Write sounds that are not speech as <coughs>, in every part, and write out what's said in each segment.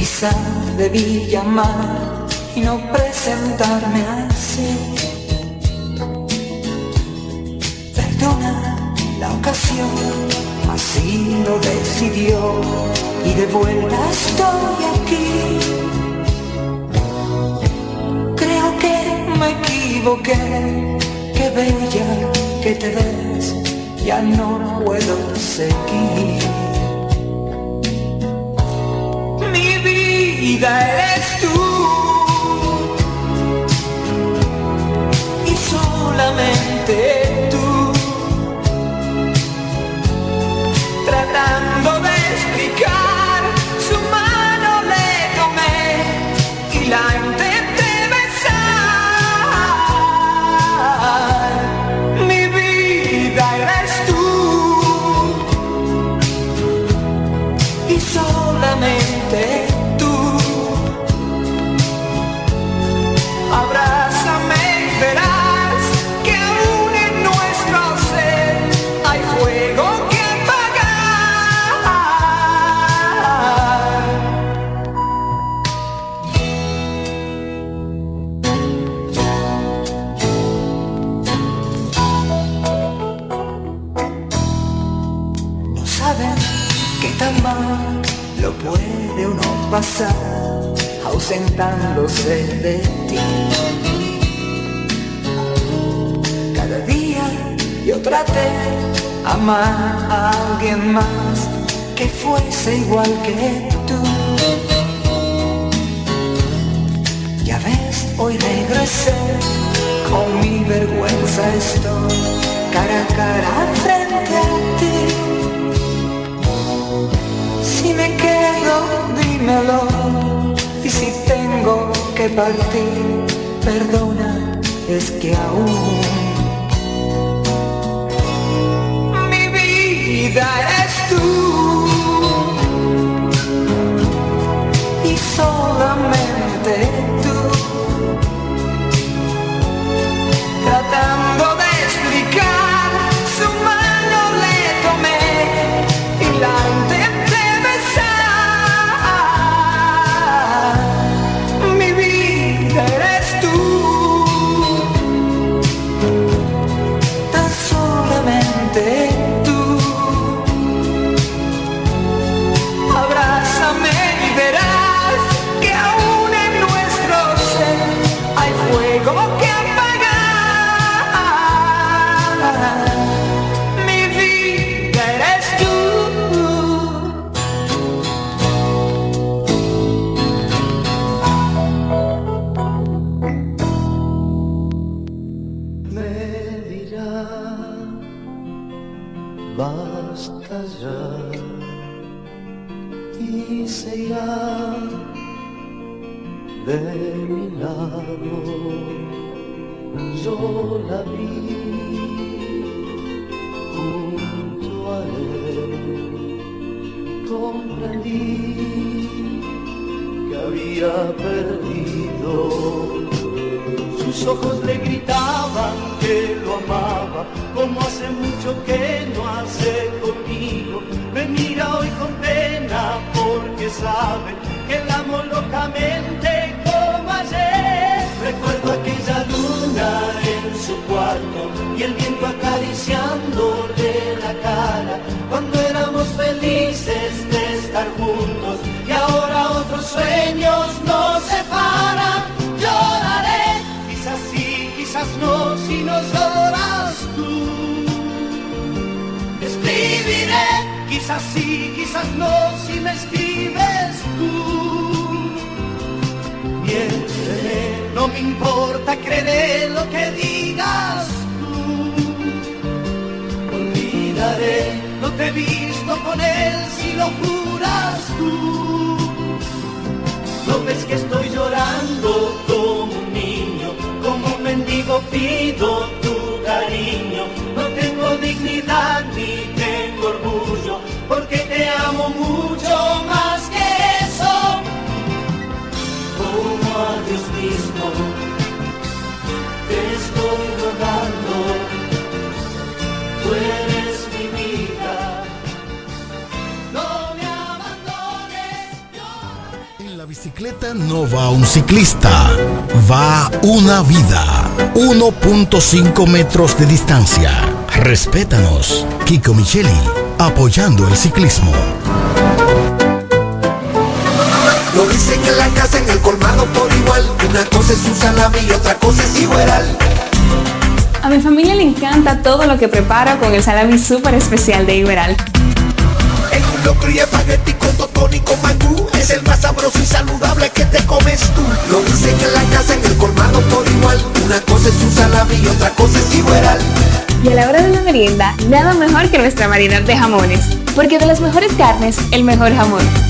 Quizá debí llamar y no presentarme así. Perdona la ocasión, así lo decidió y de vuelta estoy aquí. Creo que me equivoqué, qué bella que te ves, ya no puedo seguir. Vida eres tú. Y solamente pasar ausentándose de ti. Cada día yo traté amar a alguien más que fuese igual que tú. Ya ves, hoy regresé, con mi vergüenza estoy cara a cara dímelo. Y si tengo que partir, perdona, es que aún mi vida eres tú. Y solamente tú. Perdido. Sus ojos no, si me escribes tú. Miénteme, no me importa, creeré lo que digas tú. Olvidaré, no te he visto con él si lo juras tú. No ves que estoy llorando como un niño, como un mendigo pido tu cariño. No tengo dignidad ni porque te amo mucho más que eso. Como a Dios mismo, te estoy rogando, tú eres mi vida. No me abandones. la bicicleta no va un ciclista, va una vida. 1.5 metros de distancia. Respétanos. Kiko Micheli, apoyando el ciclismo. Lo dicen en la casa, en el colmado por igual. Una cosa es un salami y otra cosa es igual. A mi familia le encanta todo lo que preparo con el salami súper especial de Iberal. En un locro y espagueti con totón y con mangú Es el más sabroso y saludable que te comes tú Lo dicen en la casa, en el colmado por igual Una cosa es un salami y otra cosa es Iberal. Y a la hora de la merienda, nada mejor que nuestra variedad de jamones. Porque de las mejores carnes, el mejor jamón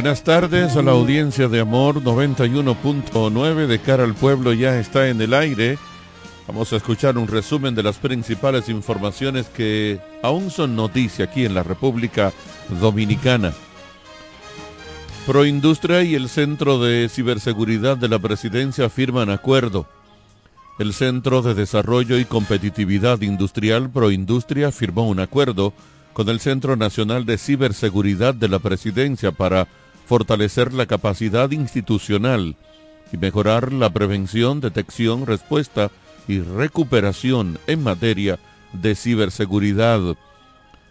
Buenas tardes a la audiencia de Amor 91.9 de cara al pueblo ya está en el aire. Vamos a escuchar un resumen de las principales informaciones que aún son noticia aquí en la República Dominicana. Proindustria y el Centro de Ciberseguridad de la Presidencia firman acuerdo. El Centro de Desarrollo y Competitividad Industrial Proindustria firmó un acuerdo con el Centro Nacional de Ciberseguridad de la Presidencia para fortalecer la capacidad institucional y mejorar la prevención, detección, respuesta y recuperación en materia de ciberseguridad.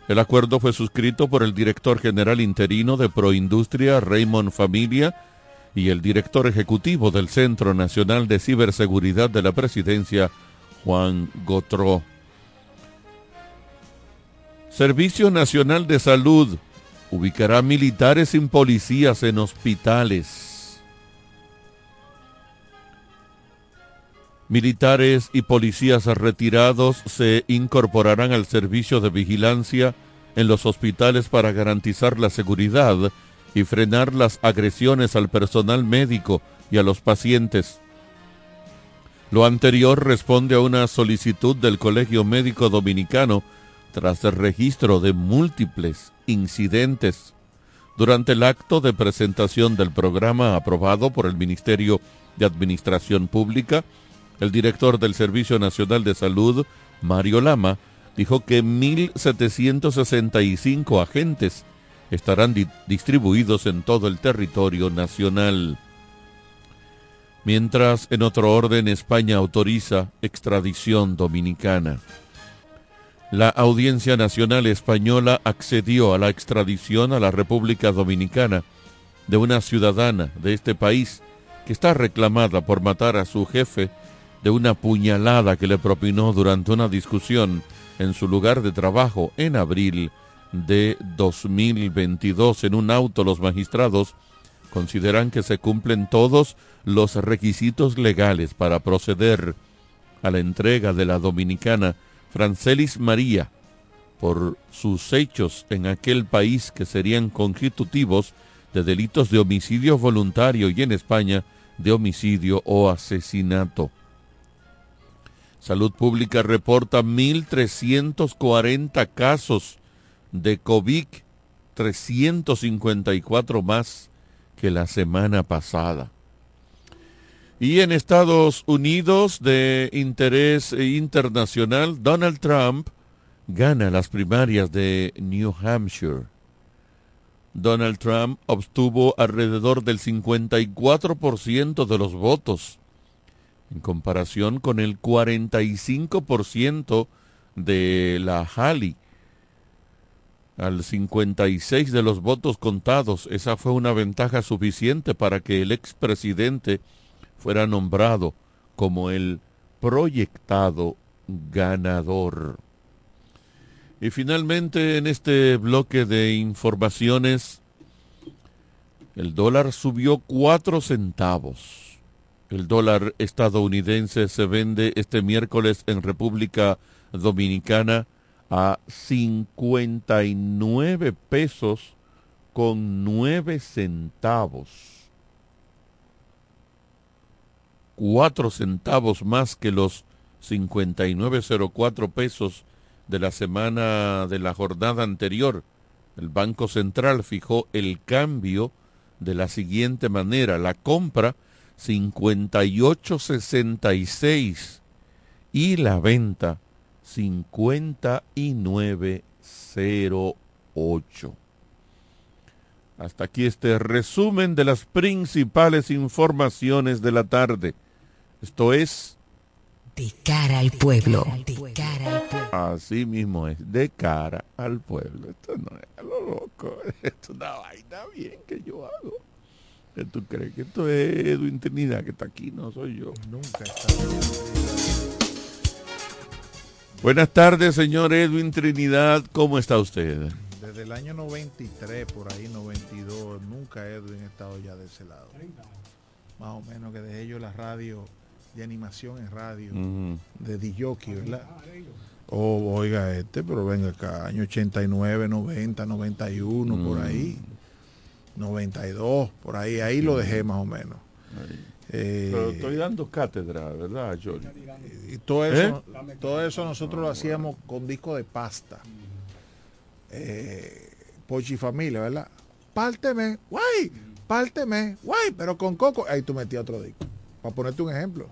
El acuerdo fue suscrito por el director general interino de Proindustria, Raymond Familia, y el director ejecutivo del Centro Nacional de Ciberseguridad de la Presidencia, Juan Gotró. Servicio Nacional de Salud ubicará militares sin policías en hospitales. Militares y policías retirados se incorporarán al servicio de vigilancia en los hospitales para garantizar la seguridad y frenar las agresiones al personal médico y a los pacientes. Lo anterior responde a una solicitud del Colegio Médico Dominicano tras el registro de múltiples incidentes durante el acto de presentación del programa aprobado por el Ministerio de Administración Pública, el director del Servicio Nacional de Salud, Mario Lama, dijo que 1.765 agentes estarán distribuidos en todo el territorio nacional. Mientras, en otro orden, España autoriza extradición dominicana. La Audiencia Nacional Española accedió a la extradición a la República Dominicana de una ciudadana de este país que está reclamada por matar a su jefe de una puñalada que le propinó durante una discusión en su lugar de trabajo en abril de 2022 en un auto los magistrados consideran que se cumplen todos los requisitos legales para proceder a la entrega de la dominicana Francelis María por sus hechos en aquel país que serían constitutivos de delitos de homicidio voluntario y en España de homicidio o asesinato. Salud Pública reporta 1.340 casos de COVID, 354 más que la semana pasada. Y en Estados Unidos, de interés internacional, Donald Trump gana las primarias de New Hampshire. Donald Trump obtuvo alrededor del 54% de los votos, en comparación con el 45% de la Halley. Al 56 de los votos contados, esa fue una ventaja suficiente para que el expresidente fuera nombrado como el proyectado ganador. Y finalmente en este bloque de informaciones, el dólar subió cuatro centavos. El dólar estadounidense se vende este miércoles en República Dominicana a 59 pesos con 9 centavos. Cuatro centavos más que los 59.04 pesos de la semana de la jornada anterior. El Banco Central fijó el cambio de la siguiente manera. La compra 58.66 y la venta 59.08. Hasta aquí este resumen de las principales informaciones de la tarde. Esto es... De cara al pueblo. Así mismo es, de cara al pueblo. Esto no es a lo loco. <laughs> Esto es una vaina bien que yo hago. ¿Qué tú crees? Que esto es Edwin Trinidad que está aquí, no soy yo. Nunca está. Buenas tardes, señor Edwin Trinidad. ¿Cómo está usted? Desde el año 93, por ahí 92, nunca Edwin ha estado ya de ese lado. Más o menos que dejé yo la radio de animación en radio, de DJ, ¿verdad? Oh, oiga este, pero venga acá, año 89, 90, 91, por Mm. ahí. 92, por ahí, ahí lo dejé más o menos. Eh, Pero estoy dando cátedra, ¿verdad, y todo eso, todo eso nosotros lo hacíamos con disco de pasta. Eh, Pochi Familia, ¿verdad? Párteme, guay, párteme, guay, pero con coco. Ahí tú metías otro disco. Para ponerte un ejemplo.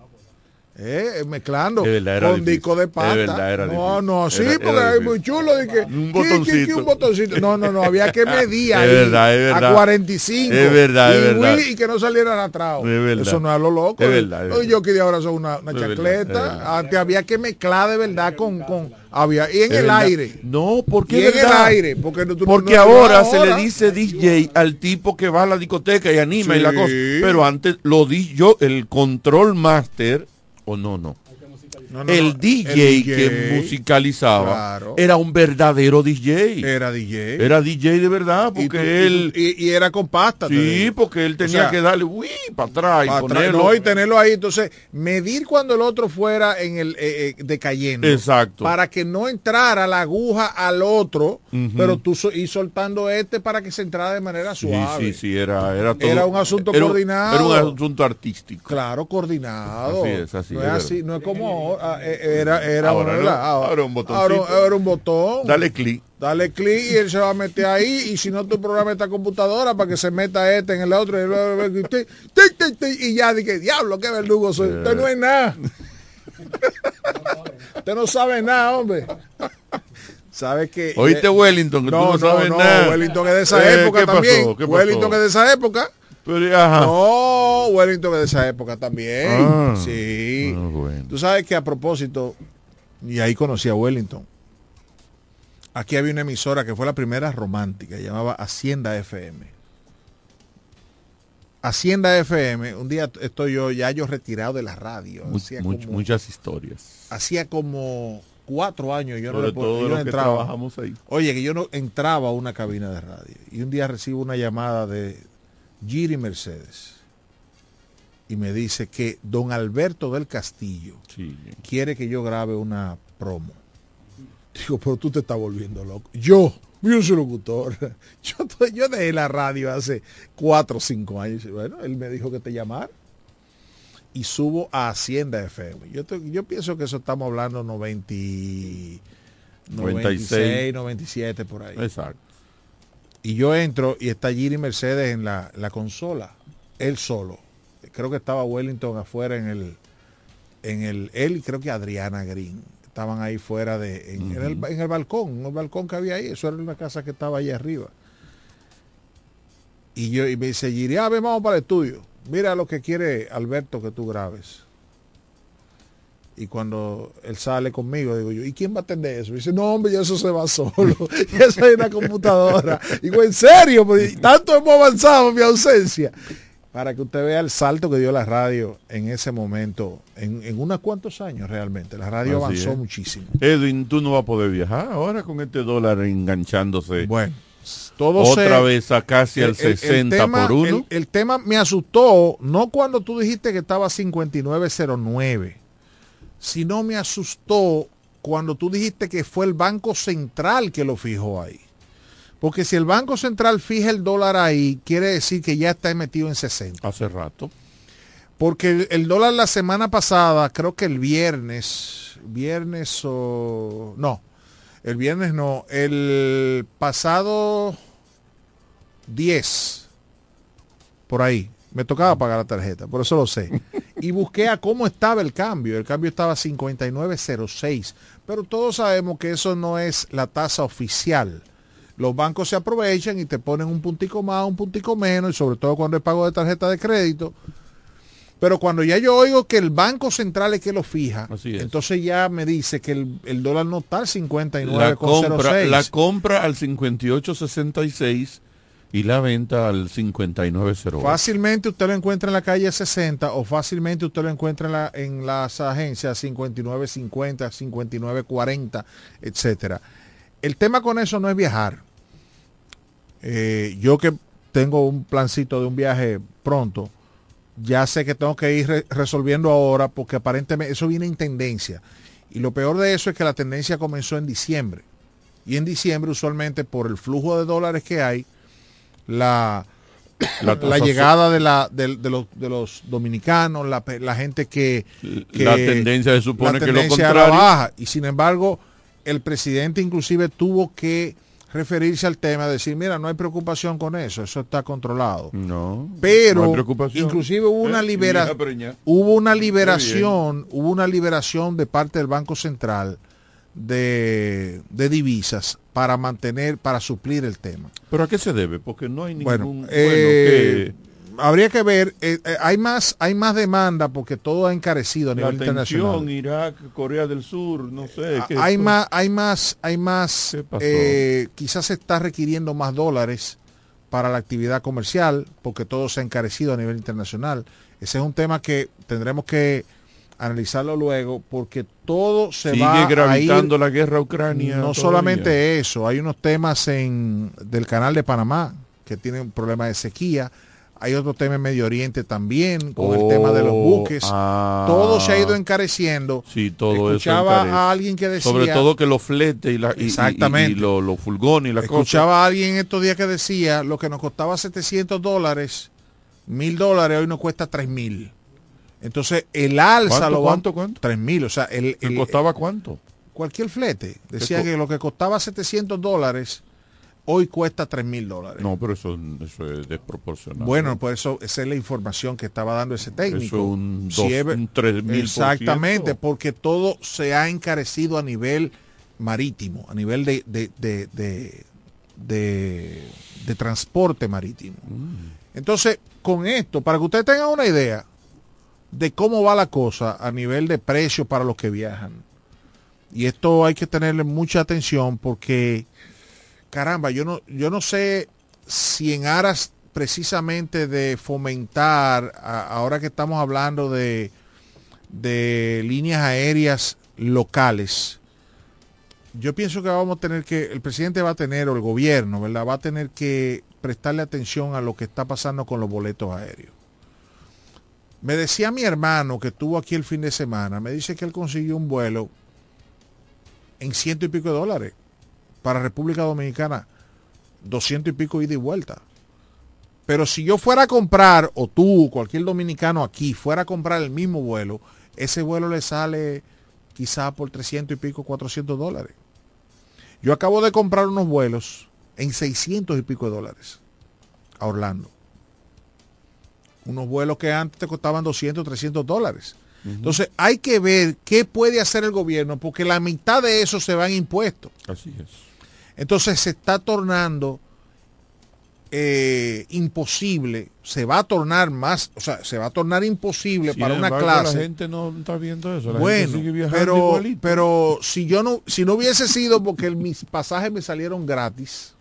Eh, mezclando verdad, era con disco de pasta. no, no, sí, Era- porque es muy chulo. De que, Un ¿qué- qué- qué- botoncito. un botoncito. No, no, no, había que medir <laughs> ahí verdad, es verdad. a 45. Es verdad, es y, verdad. Willy, y que no saliera atrás. Es. Eso no es lo loco. Es verdad, es Los verdad. jockeys de ahora son una, una verdad. Antes había que mezclar de verdad con, con había y en el aire. No, porque Y en el aire, porque no- Porque no- ahora, no se ahora. le dice DJ al tipo que va a la discoteca y anima y la cosa. Pero antes lo di yo, el control master, o no, no. No, no, el DJ el que musicalizaba claro. era un verdadero DJ. Era DJ. Era DJ de verdad, Y porque tú- y él... y, y era con pasta. sí, porque él tenía sea, que darle uy, para atrás y Pa' ponerlo. no, y tenerlo ahí. Entonces, medir cuando el otro fuera en el eh, eh, decayendo. Exacto. Para que no entrara la aguja al otro, pero tú so- ir soltando este para que se entrara de manera Sí, suave. sí, sí, era, era todo. Era un asunto era coordinado. Era un asunto artístico. Claro, coordinado. Así es, así no es, es es así, no es como ahora, eh, era, era, Ahora no, ¿verdad? ahora un botoncito. Ahora, ahora un botón. Dale clic. Dale clic y él se va a meter ahí. Y si no, tu programa esta computadora para que se meta este en el otro. Y, ya dije, diablo, qué verdugo soy. Usted no es nada. Usted no sabe nada, hombre. ¿Sabe que Oíste, Wellington, que tú no sabes nada. Wellington es de esa Eh, época ¿qué pasó? también. ¿Qué pasó? Wellington es de esa época. Pero, ajá. No, Wellington es de esa época también. Ah. sí. Ah, bueno. Tú sabes que a propósito, y ahí conocí a Wellington. Aquí había una emisora que fue la primera romántica, llamaba Hacienda FM. Hacienda FM, un día estoy yo, ya yo retirado de la radio. Much- como, muchas historias. hacía como cuatro años yo no, le yo entraba. trabajamos ahí. Oye, que yo no entraba a una cabina de radio. Y un día recibo una llamada de Giri Mercedes. Y me dice que don Alberto del Castillo Sí. quiere que yo grabe una promo. Digo, pero tú te estás volviendo loco. Yo, <laughs> yo soy locutor. Yo, yo dejé la radio hace cuatro o cinco años. Bueno, él me dijo que te llamara. y subo a Hacienda FM. Yo, te- yo pienso que eso estamos hablando 90, y- 96, 97 por ahí. Exacto. Y yo entro y está Giri Mercedes en la, la consola, él solo. Creo que estaba Wellington afuera en el, en el, él y creo que Adriana Green. Estaban ahí fuera de, en, en el, en el balcón, en el balcón que había ahí, eso era una casa que estaba allá arriba. Y yo, y me dice Giri, ah, ven, vamos para el estudio. Mira lo que quiere Alberto que tú grabes. Y cuando él sale conmigo, digo yo, ¿y quién va a atender eso? Y dice, no, hombre, ya eso se va solo. <laughs> ya eso hay una computadora. Digo, ¿en serio? Pues, tanto hemos avanzado en mi ausencia. Para que usted vea el salto que dio la radio en ese momento, en, en unos cuantos años realmente. La radio Así avanzó es. muchísimo. Edwin, tú no vas a poder viajar ahora con este dólar enganchándose. Bueno, todo Otra se- vez a casi al el- el- el 60 tema- por uno. El, el tema me asustó, no cuando tú dijiste que estaba 5909, sino me asustó cuando tú dijiste que fue el Banco Central que lo fijó ahí. Porque si el Banco Central fija el dólar ahí, quiere decir que ya está metido en 60. Hace rato. Porque el, el dólar la semana pasada, creo que el viernes, viernes o... No, el viernes no, el pasado 10, por ahí, me tocaba pagar la tarjeta, por eso lo sé. <laughs> Y busqué a cómo estaba el cambio, el cambio estaba 59.06, pero todos sabemos que eso no es la tasa oficial. Los bancos se aprovechan y te ponen un puntico más, un puntico menos, y sobre todo cuando es pago de tarjeta de crédito. Pero cuando ya yo oigo que el Banco Central es que lo fija, entonces ya me dice que el, el dólar no está al La compra, 59,06. la compra al 58.66 y la venta al 59.08. Fácilmente usted lo encuentra en la calle 60 o fácilmente usted lo encuentra en, la- en las agencias 5950, 5940, etcétera. El tema con eso no es viajar. Eh, yo que tengo un plancito de un viaje pronto, ya sé que tengo que ir re- resolviendo ahora porque aparentemente eso viene en tendencia. Y lo peor de eso es que la tendencia comenzó en diciembre. Y en diciembre usualmente por el flujo de dólares que hay, la, La llegada de, la, de, de los, de los dominicanos, la, la gente que, que- La tendencia se supone la que lo contrario. baja. Y sin embargo, el presidente inclusive tuvo que referirse al tema, decir, mira, no hay preocupación con eso, eso está controlado. No. Pero no hay preocupación. inclusive hubo una Eh, libera- vieja preñada. hubo una liberación, hubo una liberación de parte del Banco Central de, de divisas para mantener, para suplir el tema. ¿Pero a qué se debe? Porque no hay ningún... Bueno, eh, habría que ver, eh, eh, hay más, hay más demanda porque todo ha encarecido a la nivel internacional. tensión, Irak, Corea del Sur, no sé. ¿qué hay más, hay más, hay más, eh, quizás se está requiriendo más dólares para la actividad comercial, porque todo se ha encarecido a nivel internacional. Ese es un tema que tendremos que analizarlo luego, porque todo se Sigue va gravitando a ir, la guerra a Ucrania. No todavía. solamente eso, hay unos temas en del canal de Panamá que tienen problemas de sequía. Hay otro tema en Medio Oriente también, con el tema de los Oh, buques. ah. todo se ha ido encareciendo. Sí, todo Escuchaba eso. a alguien que decía... Sobre todo que los fletes y, la, y- y- Exactamente. y, lo- los furgones y las cosas. Escuchaba a alguien estos días que decía, lo que nos costaba 700 dólares, mil dólares, hoy nos cuesta 3 mil. Entonces, el alza ¿Cuánto, lo va- cuánto, cuánto? 3 mil, o sea, el, ¿Te el- costaba cuánto? cualquier flete. Decía que lo que costaba 700 dólares, hoy cuesta 3 mil dólares. No, pero eso, eso es desproporcionado. Bueno, por eso esa es la información que estaba dando ese técnico. Eso es un Si dos- es- un 3000%. Exactamente, porque todo se ha encarecido a nivel marítimo, a nivel de, de, de, de- de- de transporte marítimo. Mm. Entonces, con esto, para que ustedes tengan una idea de cómo va la cosa a nivel de precio para los que viajan. Y esto hay que tenerle mucha atención porque, caramba, yo no, yo no sé si en aras precisamente de fomentar, ahora que estamos hablando de, de líneas aéreas locales, yo pienso que vamos a tener que, el presidente va a tener, o el gobierno, ¿verdad? Va a tener que prestarle atención a lo que está pasando con los boletos aéreos. Me decía mi hermano que estuvo aquí el fin de semana, me dice que él consiguió un vuelo en ciento y pico de dólares para República Dominicana, doscientos y pico ida y vuelta. Pero si yo fuera a comprar, o tú, cualquier dominicano aquí, fuera a comprar el mismo vuelo, ese vuelo le sale quizá por 300 y pico, 400 dólares. Yo acabo de comprar unos vuelos en 600 y pico de dólares a Orlando. Unos vuelos que antes te costaban 200, 300 dólares. Entonces hay que ver qué puede hacer el gobierno, porque la mitad de eso se va en impuestos. Así es. Entonces se está tornando eh, imposible, se va a tornar más, o sea, se va a tornar imposible Sin para una embargo, clase. La gente no está viendo eso. La bueno, gente sigue viajando pero, igualito. pero si yo no, si no hubiese sido porque el- mis pasajes me salieron gratis,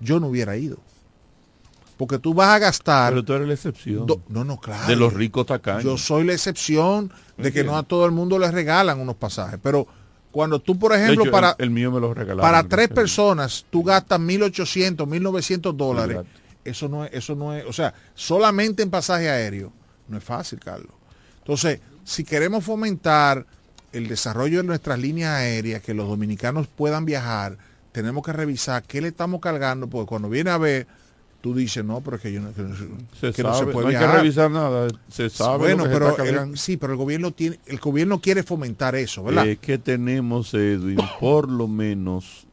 yo no hubiera ido. Porque tú vas a gastar. Pero tú eres la excepción. do- no, no, claro. De los ricos tacaños. Yo soy la excepción de que no a todo el mundo les regalan unos pasajes. Pero cuando tú, por ejemplo, hecho, para, el, el mío me lo regalaron. para tres personas, tú gastas 1.800, 1.900 dólares. Exacto. Eso no es, eso no es, o sea, solamente en pasaje aéreo. No es fácil, Carlos. Entonces, si queremos fomentar el desarrollo de nuestras líneas aéreas, que los dominicanos puedan viajar, tenemos que revisar qué le estamos cargando, porque cuando viene a ver, tú dices, no, pero es que yo no, que no, Se que no se puede no hay que revisar nada. Se sabe bueno, pero el- sí, pero el gobierno tiene, el gobierno quiere fomentar eso, ¿verdad? Es que tenemos, Edwin, por lo menos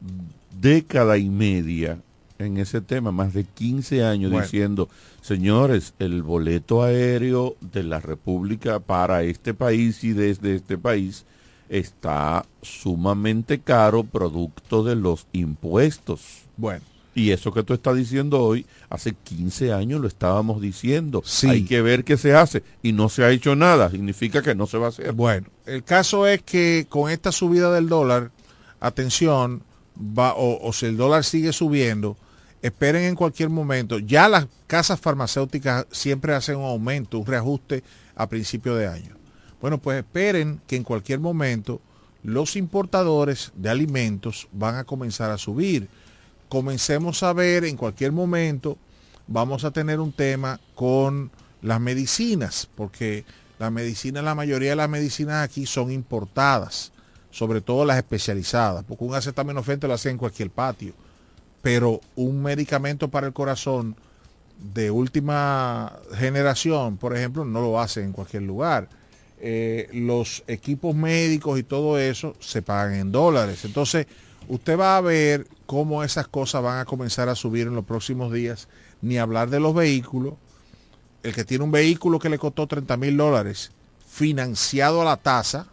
década y media en ese tema, más de 15 años Bueno. diciendo, señores, el boleto aéreo de la República para este país y desde este país está sumamente caro producto de los impuestos. Bueno. Y eso que tú estás diciendo hoy, hace 15 años lo estábamos diciendo. Sí. Hay que ver qué se hace. Y no se ha hecho nada. Significa que no se va a hacer. Bueno, el caso es que con esta subida del dólar, atención, va, o, o si el dólar sigue subiendo, esperen en cualquier momento. Ya las casas farmacéuticas siempre hacen un aumento, un reajuste a principio de año. Bueno, pues esperen que en cualquier momento los importadores de alimentos van a comenzar a subir. Comencemos a ver en cualquier momento, vamos a tener un tema con las medicinas, porque las medicinas, la mayoría de las medicinas aquí son importadas, sobre todo las especializadas, porque un acetaminofén te lo hace en cualquier patio, pero un medicamento para el corazón de última generación, por ejemplo, no lo hace en cualquier lugar. Eh, los equipos médicos y todo eso se pagan en dólares. Entonces, usted va a ver cómo esas cosas van a comenzar a subir en los próximos días, ni hablar de los vehículos. El que tiene un vehículo que le costó 30 mil dólares, financiado a la tasa,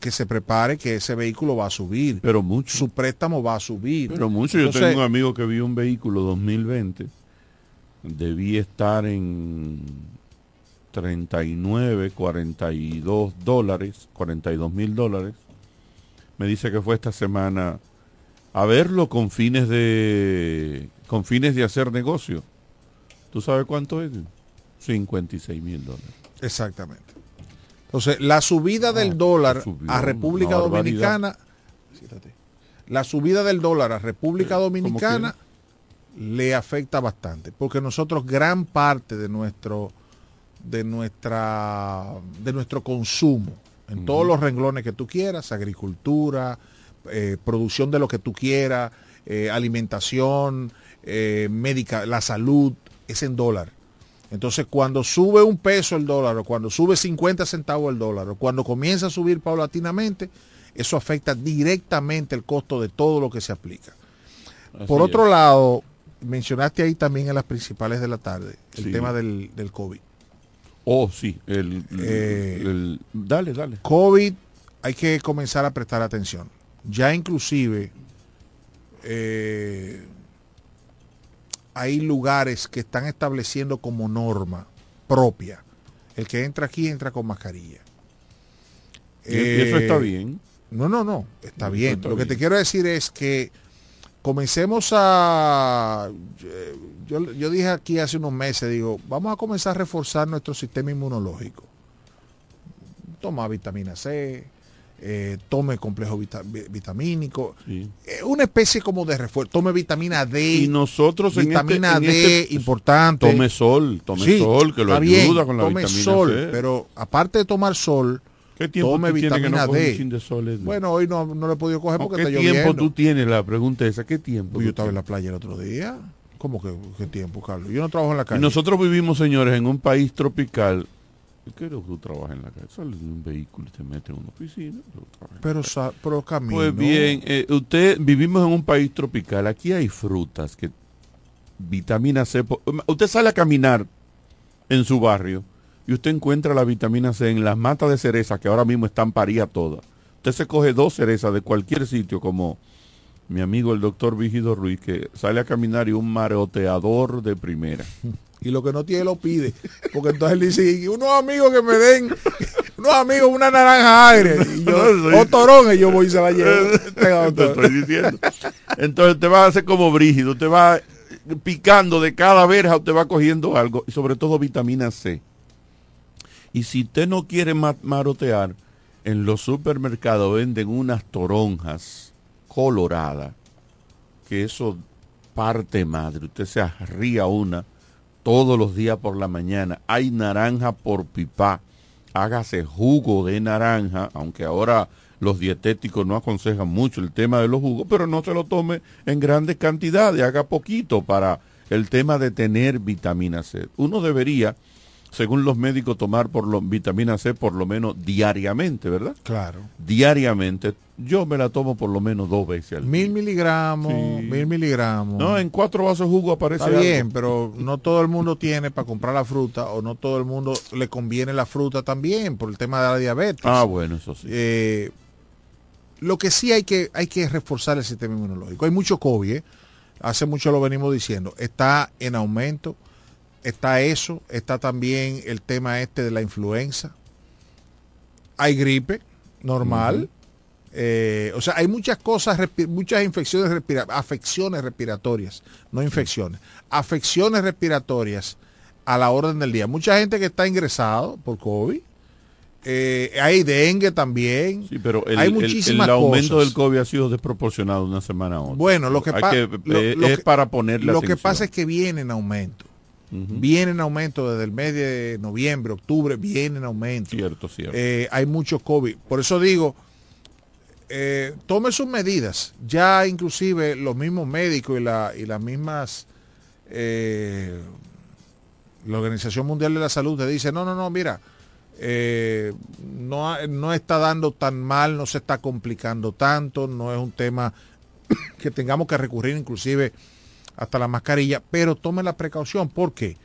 que se prepare que ese vehículo va a subir. Pero mucho. Su préstamo va a subir. Pero mucho. Yo tengo un amigo que vio un vehículo 2020. Debía estar en 39, 42 dólares, 42 mil dólares. Me dice que fue esta semana a verlo con fines de con fines de hacer negocio. ¿Tú sabes cuánto es? 56 mil dólares. Exactamente. Entonces, la subida del dólar subió a República. Dominicana, la subida del dólar a República Dominicana le afecta bastante, porque nosotros gran parte de nuestro de nuestra de nuestro consumo en todos los renglones que tú quieras, agricultura, eh, producción de lo que tú quieras, eh, alimentación, eh, médica, la salud, es en dólar. Entonces, cuando sube un peso el dólar, o cuando sube 50 centavos el dólar, o cuando comienza a subir paulatinamente, eso afecta directamente el costo de todo lo que se aplica. Así Por es. otro lado, mencionaste ahí también en las principales de la tarde el Sí. tema del, del COVID. Oh, sí. El, Eh, el- dale, dale. COVID hay que comenzar a prestar atención. Ya inclusive eh, hay lugares que están estableciendo como norma propia. El que entra aquí entra con mascarilla. Y eso Eh, está bien. No, no, no, está bien. está Lo que te quiero decir es que comencemos a... Yo, yo dije aquí hace unos meses, digo, vamos a comenzar a reforzar nuestro sistema inmunológico. Toma vitamina C, eh, tome complejo vita- vi- vitamínico, Sí. eh, una especie como de refuerzo, tome vitamina D, Y nosotros en vitamina este- en D este- importante. Tome sol, tome Sí, sol, que lo ayuda bien, con la tome vitamina sol, C. pero aparte de tomar sol, ¿Qué tiempo tome tú que no D. de sol? Bueno, hoy no, no lo he podido coger No, porque ¿Qué está tiempo lloviendo. tú tienes? La pregunta es esa, ¿qué tiempo? Pues yo estaba en la playa el otro día. ¿Cómo que qué tiempo, Carlos? Yo no trabajo en la Y calle. nosotros vivimos, señores, en un país tropical. Yo quiero que tú trabajes en la calle. Sales de un vehículo y te metes en una oficina. pero, sa- pero camino. Pues bien, eh, usted vivimos en un país tropical. Aquí hay frutas que vitamina C. Usted sale a caminar en su barrio y usted encuentra la vitamina C en las matas de cereza que ahora mismo están paría todas. Usted se coge dos cerezas de cualquier sitio como mi amigo el doctor Vigido Ruiz que sale a caminar y un mareoteador de primera. Y lo que no tiene lo pide. Porque entonces él dice, "Y unos amigos que me den, <laughs> unos amigos, una naranja agria. Y yo, No, o toronja, y yo voy y se la llevo. <laughs> Te doctor. estoy diciendo. Entonces te va a hacer como brígido, te va picando de cada verja, usted va cogiendo algo, y sobre todo vitamina C. Y si usted no quiere ma- marotear, en los supermercados venden unas toronjas coloradas, que eso parte madre, usted se arría una todos los días por la mañana. Hay naranja por pipa. Hágase jugo de naranja, aunque ahora los dietéticos no aconsejan mucho el tema de los jugos, pero no se lo tome en grandes cantidades, haga poquito para el tema de tener vitamina C. Uno debería, según los médicos, tomar por lo, vitamina C por lo menos diariamente, ¿verdad? Claro. Diariamente. Yo me la tomo por lo menos dos veces al día. Mil miligramos, Sí. mil miligramos. No, en cuatro vasos de jugo aparece Está algo. bien, pero no todo el mundo tiene para comprar la fruta o no todo el mundo le conviene la fruta también por el tema de la diabetes. Ah, bueno, eso sí. Eh, lo que sí hay que, hay que reforzar el sistema inmunológico. Hay mucho COVID, ¿eh? hace mucho lo venimos diciendo, está en aumento, está eso, está también el tema este de la influenza, hay gripe normal, eh, o sea, hay muchas cosas, muchas infecciones, respira- afecciones respiratorias, no infecciones, afecciones respiratorias a la orden del día. Mucha gente que está ingresado por COVID, eh, hay dengue también. Sí, pero el, hay el- muchísimas el aumento cosas. del COVID ha sido desproporcionado de una semana a otra. Bueno, lo que, lo- eh, lo es que- para ponerle Lo que pasa es que viene en aumento. Viene en aumento desde el mes de noviembre, octubre, viene en aumento. Cierto, cierto. Eh, hay mucho COVID. Por eso digo, eh, tome sus medidas. Ya inclusive los mismos médicos y, la, y las mismas, eh, la Organización Mundial de la Salud te dice, no, no, no, mira, eh, no, no está dando tan mal, no se está complicando tanto, no es un tema <coughs> que tengamos que recurrir inclusive hasta la mascarilla, pero tome la precaución. ¿Por qué?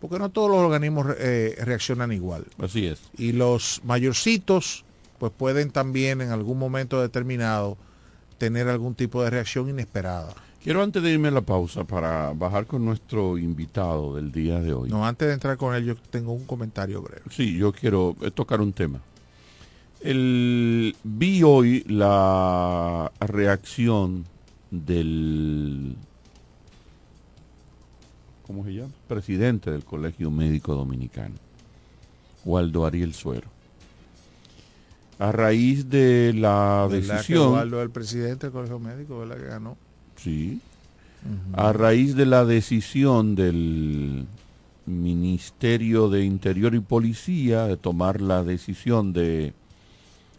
Porque no todos los organismos eh, reaccionan igual. Así es. Y los mayorcitos, pues pueden también en algún momento determinado tener algún tipo de reacción inesperada. Quiero antes de irme a la pausa para bajar con nuestro invitado del día de hoy. No, antes de entrar con él, yo tengo un comentario breve. Sí, yo quiero eh, tocar un tema. El, vi hoy la reacción del ¿cómo se llama? presidente del Colegio Médico Dominicano, Waldo Ariel Suero. A raíz de la ¿Verdad que decisión, es el presidente del Colegio Médico, ¿verdad que ganó? sí, a raíz de la decisión del Ministerio de Interior y Policía de tomar la decisión de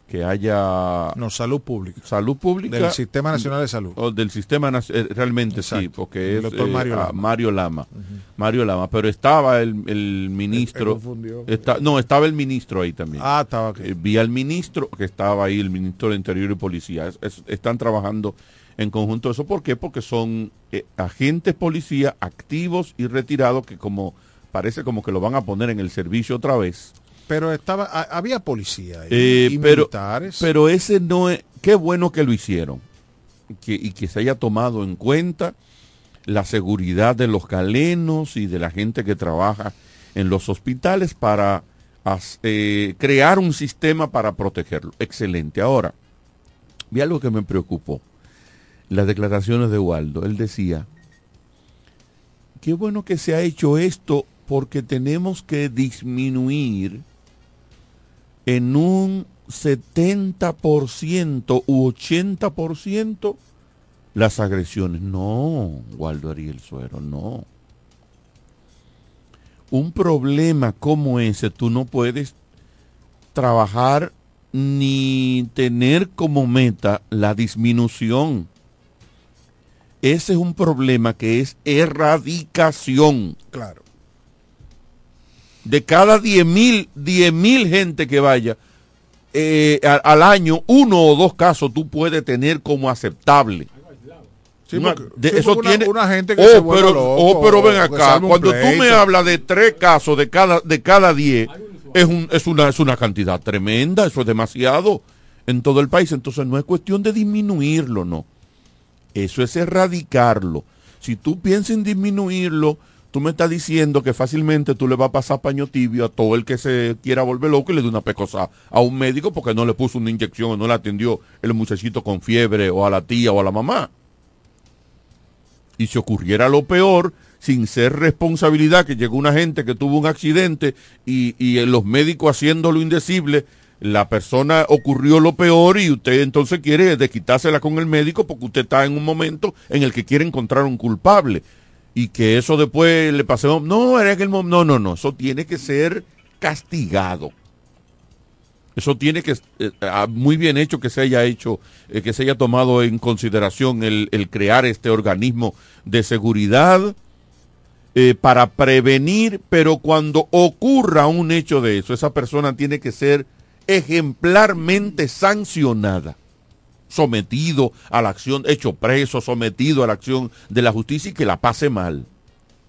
que haya No, salud pública. salud pública Del Sistema Nacional de Salud. o del sistema nac- eh, realmente sí porque El es doctor eh, Mario a Lama. Mario Lama Mario Lama pero estaba el, el ministro confundió. está- no estaba el ministro ahí también Ah, estaba aquí. Eh, vi al ministro que estaba ahí, el ministro de Interior y Policía. Es- es- están trabajando en conjunto eso. ¿Por qué? Porque son eh, agentes policía activos y retirados que como parece como que lo van a poner en el servicio otra vez. Pero estaba, ha- había policía Eh, y pero, militares. pero ese no es, qué bueno que lo hicieron que, y que se haya tomado en cuenta la seguridad de los galenos y de la gente que trabaja en los hospitales para as- eh, crear un sistema para protegerlo. Excelente. Ahora, vi algo que me preocupó. Las declaraciones de Waldo. Él decía, qué bueno que se ha hecho esto porque tenemos que disminuir en un 70% u 80% las agresiones. No, Waldo Ariel Suero, no. Un problema como ese tú no puedes trabajar ni tener como meta la disminución. Ese es un problema que es erradicación. Claro. De cada 10 mil, 10 mil gente que vaya eh, al año, uno o dos casos tú puedes tener como aceptable. Sí, Una- porque- de- sí, eso una- tiene una gente que oh, se pero, loco, oh, pero ven acá cuando tú me hablas de tres casos de cada de cada diez es un es una es una cantidad tremenda eso es demasiado en todo el país. Entonces no es cuestión de disminuirlo no. Eso es erradicarlo. Si tú piensas en disminuirlo tú me estás diciendo que fácilmente tú le vas a pasar paño tibio a todo el que se quiera volver loco y le dé una pecosa a un médico porque no le puso una inyección o no le atendió el muchachito con fiebre o a la tía o a la mamá. Y si ocurriera lo peor, sin ser responsabilidad, que llegó una gente que tuvo un accidente y, y los médicos haciendo lo indecible, la persona ocurrió lo peor y usted entonces quiere desquitársela con el médico porque usted está en un momento en el que quiere encontrar un culpable y que eso después le pase, no, era que el no, no, no, eso tiene que ser castigado. Eso tiene que, eh, ah, muy bien hecho que se haya hecho, eh, que se haya tomado en consideración el, el crear este organismo de seguridad eh, para prevenir, pero cuando ocurra un hecho de eso, esa persona tiene que ser ejemplarmente sancionada, sometido a la acción, hecho preso, sometido a la acción de la justicia y que la pase mal.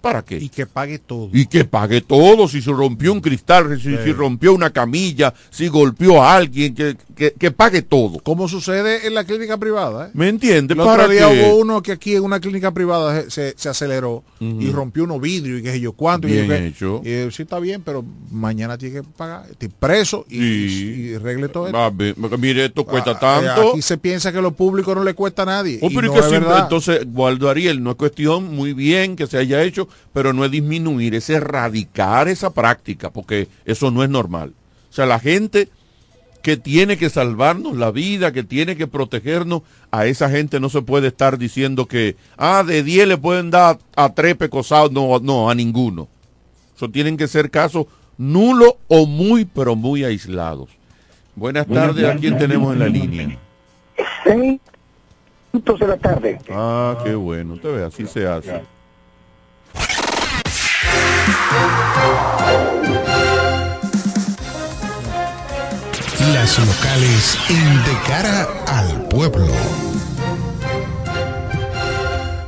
¿Para qué? Y que pague todo. Y que pague todo, si se rompió un cristal, si, si rompió una camilla, si golpeó a alguien, que, que- que pague todo. Como sucede en la clínica privada. ¿eh? ¿Me entiendes? El ¿Para otro día qué? hubo uno que aquí en una clínica privada se, se- aceleró y rompió unos vidrios y qué sé yo cuánto. y Bien yo qué. hecho. Y sí está bien, pero mañana tiene que pagar. Estoy preso y, y arregle todo esto. Mire, esto cuesta Ah, tanto. Aquí se piensa que lo público no le cuesta a nadie. Oh, y pero no es que es siempre- verdad. entonces, Waldo Ariel, no es cuestión muy bien que se haya hecho, pero no es disminuir, es erradicar esa práctica, porque eso no es normal. O sea, la gente que tiene que salvarnos la vida, que tiene que protegernos, a esa gente no se puede estar diciendo que, ah, de 10 le pueden dar a tres pecosados, no, no, a ninguno. Eso tienen que ser casos nulos o muy, pero muy aislados. Buenas tardes, ¿a quién tenemos en la línea? Seis minutos de la tarde. Ah, qué bueno. Usted ve, así se hace. Las locales en De Cara al Pueblo.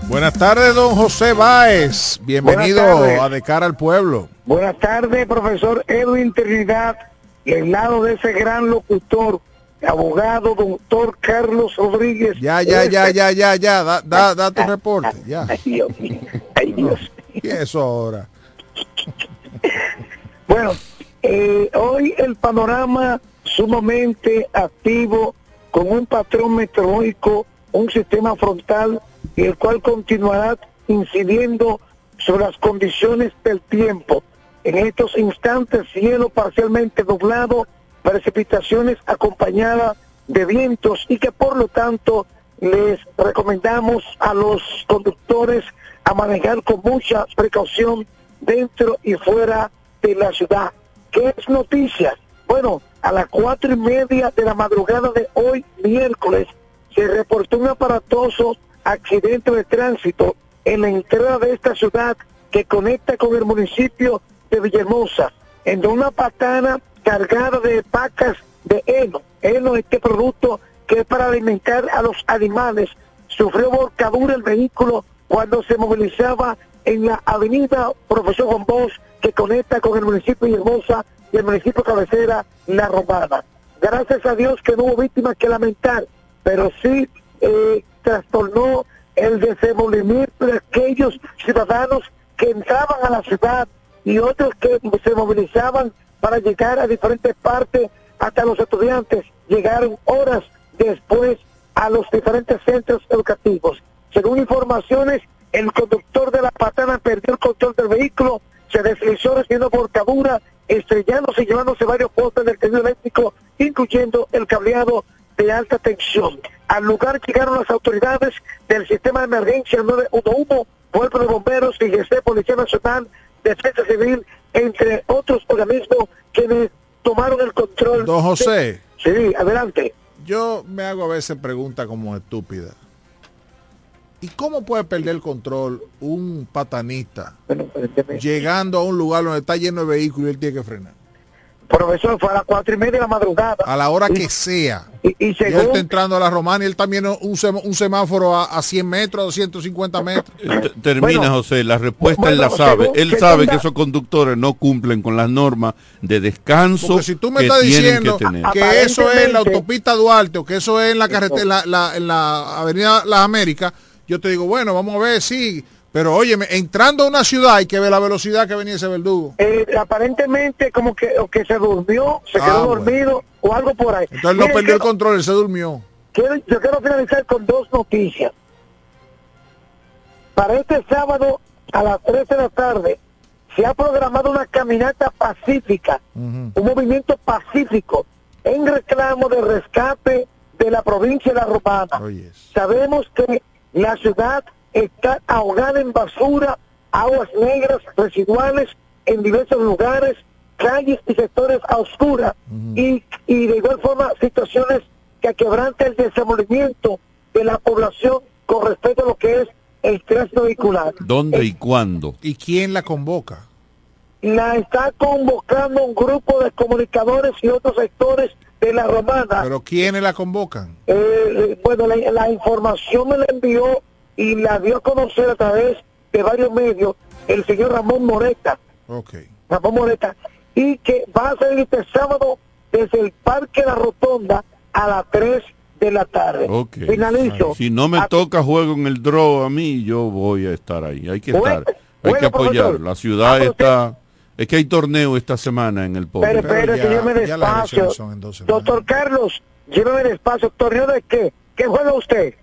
Buenas tardes, don José Báez. Bienvenido a De Cara al Pueblo. Buenas tardes, profesor Edwin Trinidad, y al lado de ese gran locutor, abogado, doctor Carlos Rodríguez. Ya, ya, ya, ya, ya, ya. Da, da, da tu reporte. Ya. Ay, Dios mío. Ay, Dios. ¿Y eso ahora? <laughs> Bueno, eh, hoy el panorama sumamente activo con un patrón meteorológico, un sistema frontal, el cual continuará incidiendo sobre las condiciones del tiempo. En estos instantes, cielo parcialmente nublado, precipitaciones acompañadas de vientos y que por lo tanto les recomendamos a los conductores a manejar con mucha precaución dentro y fuera de la ciudad. ¿Qué es noticia? Bueno, a las cuatro y media de la madrugada de hoy, miércoles, se reportó un aparatoso accidente de tránsito en la entrada de esta ciudad que conecta con el municipio de Villahermosa, en una patana cargada de pacas de heno, heno este producto que es para alimentar a los animales, sufrió volcadura el vehículo cuando se movilizaba en la avenida Profesor Juan que conecta con el municipio de Hermosa y el municipio cabecera La Romana. Gracias a Dios que no hubo víctimas que lamentar, pero sí eh, trastornó el desenvolvimiento de aquellos ciudadanos que entraban a la ciudad y otros que se movilizaban para llegar a diferentes partes, hasta los estudiantes llegaron horas después a los diferentes centros educativos. Según informaciones, el conductor de la patana perdió el control del vehículo, se deslizó recibiendo volcadura, estrellándose y llevándose varios postes del tendido eléctrico, incluyendo el cableado de alta tensión. Al lugar llegaron las autoridades del sistema de emergencia 911, Cuerpo de Bomberos, IGC, Policía Nacional, Defensa Civil, entre otros organismos quienes tomaron el control. Don José. de- Sí, adelante. Yo me hago a veces preguntas como estúpidas. ¿Y cómo puede perder el control un patanista llegando a un lugar donde está lleno de vehículos y él tiene que frenar? Profesor, fue a las cuatro y media de la madrugada. A la hora que sea. Y, y Y él según, está entrando a la romana y él también un, sem- un semáforo a, a 100 metros, a 250 metros. Termina, Bueno, José, la respuesta bueno, él la sabe. según- Él que sabe tenga- que esos conductores no cumplen con las normas de descanso Porque si tú me que estás tienen diciendo que tener. que eso es en la autopista Duarte o que eso es en la carretera, en la, la- en la avenida Las Américas, yo te digo, bueno, vamos a ver, sí. Pero óyeme, entrando a una ciudad hay que ver la velocidad que venía ese verdugo. eh, aparentemente como que, o que se durmió, se Ah, quedó bueno. dormido o algo por ahí. Entonces no Miren, perdió el control, él se durmió. quiero- yo quiero finalizar con dos noticias. Para este sábado a las 13 de la tarde se ha programado una caminata pacífica, un movimiento pacífico en reclamo de rescate de la provincia de La Romana. Sabemos que la ciudad está ahogada en basura, aguas negras residuales en diversos lugares, calles y sectores a oscuras y, y de igual forma situaciones que quebrantan el desenvolvimiento de la población con respecto a lo que es el tránsito vehicular. ¿Dónde y cuándo? ¿Y quién la convoca? La está convocando un grupo de comunicadores y otros sectores de la romana. Pero ¿quiénes la convocan? Eh, bueno, la, la información me la envió y la dio a conocer a través de varios medios el señor Ramón Moreta. Ok. Ramón Moreta. Y que va a salir este sábado desde el Parque La Rotonda a las 3 de la tarde. Ok. Finalizo. Si no me A- toca juego en el draw a mí, yo voy a estar ahí. Hay que Bueno, estar. Hay bueno, que apoyar. profesor. La ciudad Ah, está... Es que hay torneo esta semana en el Pero pobre. espere, que lléveme despacio. Doctor Carlos, lléveme despacio. ¿Torneo de qué? ¿Qué juega usted?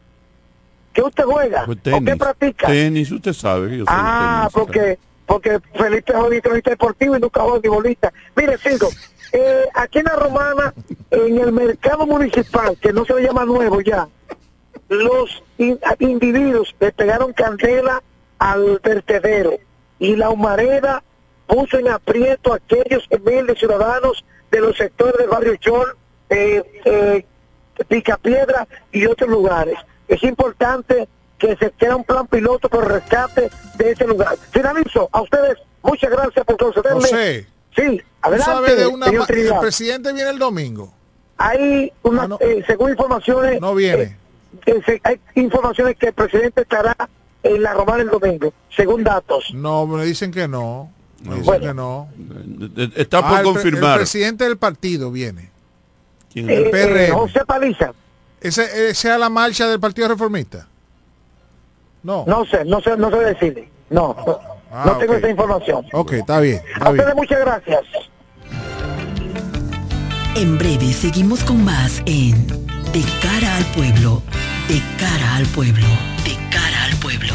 ¿Qué usted juega? Pues ¿O qué tenis. practica? Tenis, usted sabe que yo soy Ah, tenista. porque porque Felipe es auditorista deportivo y nunca bolita. Mire, sigo. Eh, aquí en la Romana, en el mercado municipal, que no se le llama nuevo ya, los in- individuos le pegaron candela al vertedero y la humareda puso en aprieto a aquellos humildes ciudadanos de los sectores del barrio Chol, eh, eh, Picapiedra y otros lugares. Es importante que se quiera un plan piloto por el rescate de ese lugar. Finalizo. A ustedes, muchas gracias por concederme. José, Sí, ¿tú adelante, sabes de una señor el presidente viene el domingo. Hay una, eh, según informaciones... No viene. eh, se- hay informaciones que el presidente estará en la Romana el domingo, según datos. No, me dicen que no. Me dicen Bueno. que no. Eh, Está por Ah, confirmar. El presidente del partido viene. ¿Quién Eh, El eh. José Paliza. ¿Ese, ¿Esa es la marcha del Partido Reformista? No. No sé, no sé, no sé decirle. No, no, Ah, no tengo esa información. Ok, está bien. A Está bien. ustedes muchas gracias. En breve seguimos con más en De cara al pueblo, de cara al pueblo, de cara al pueblo.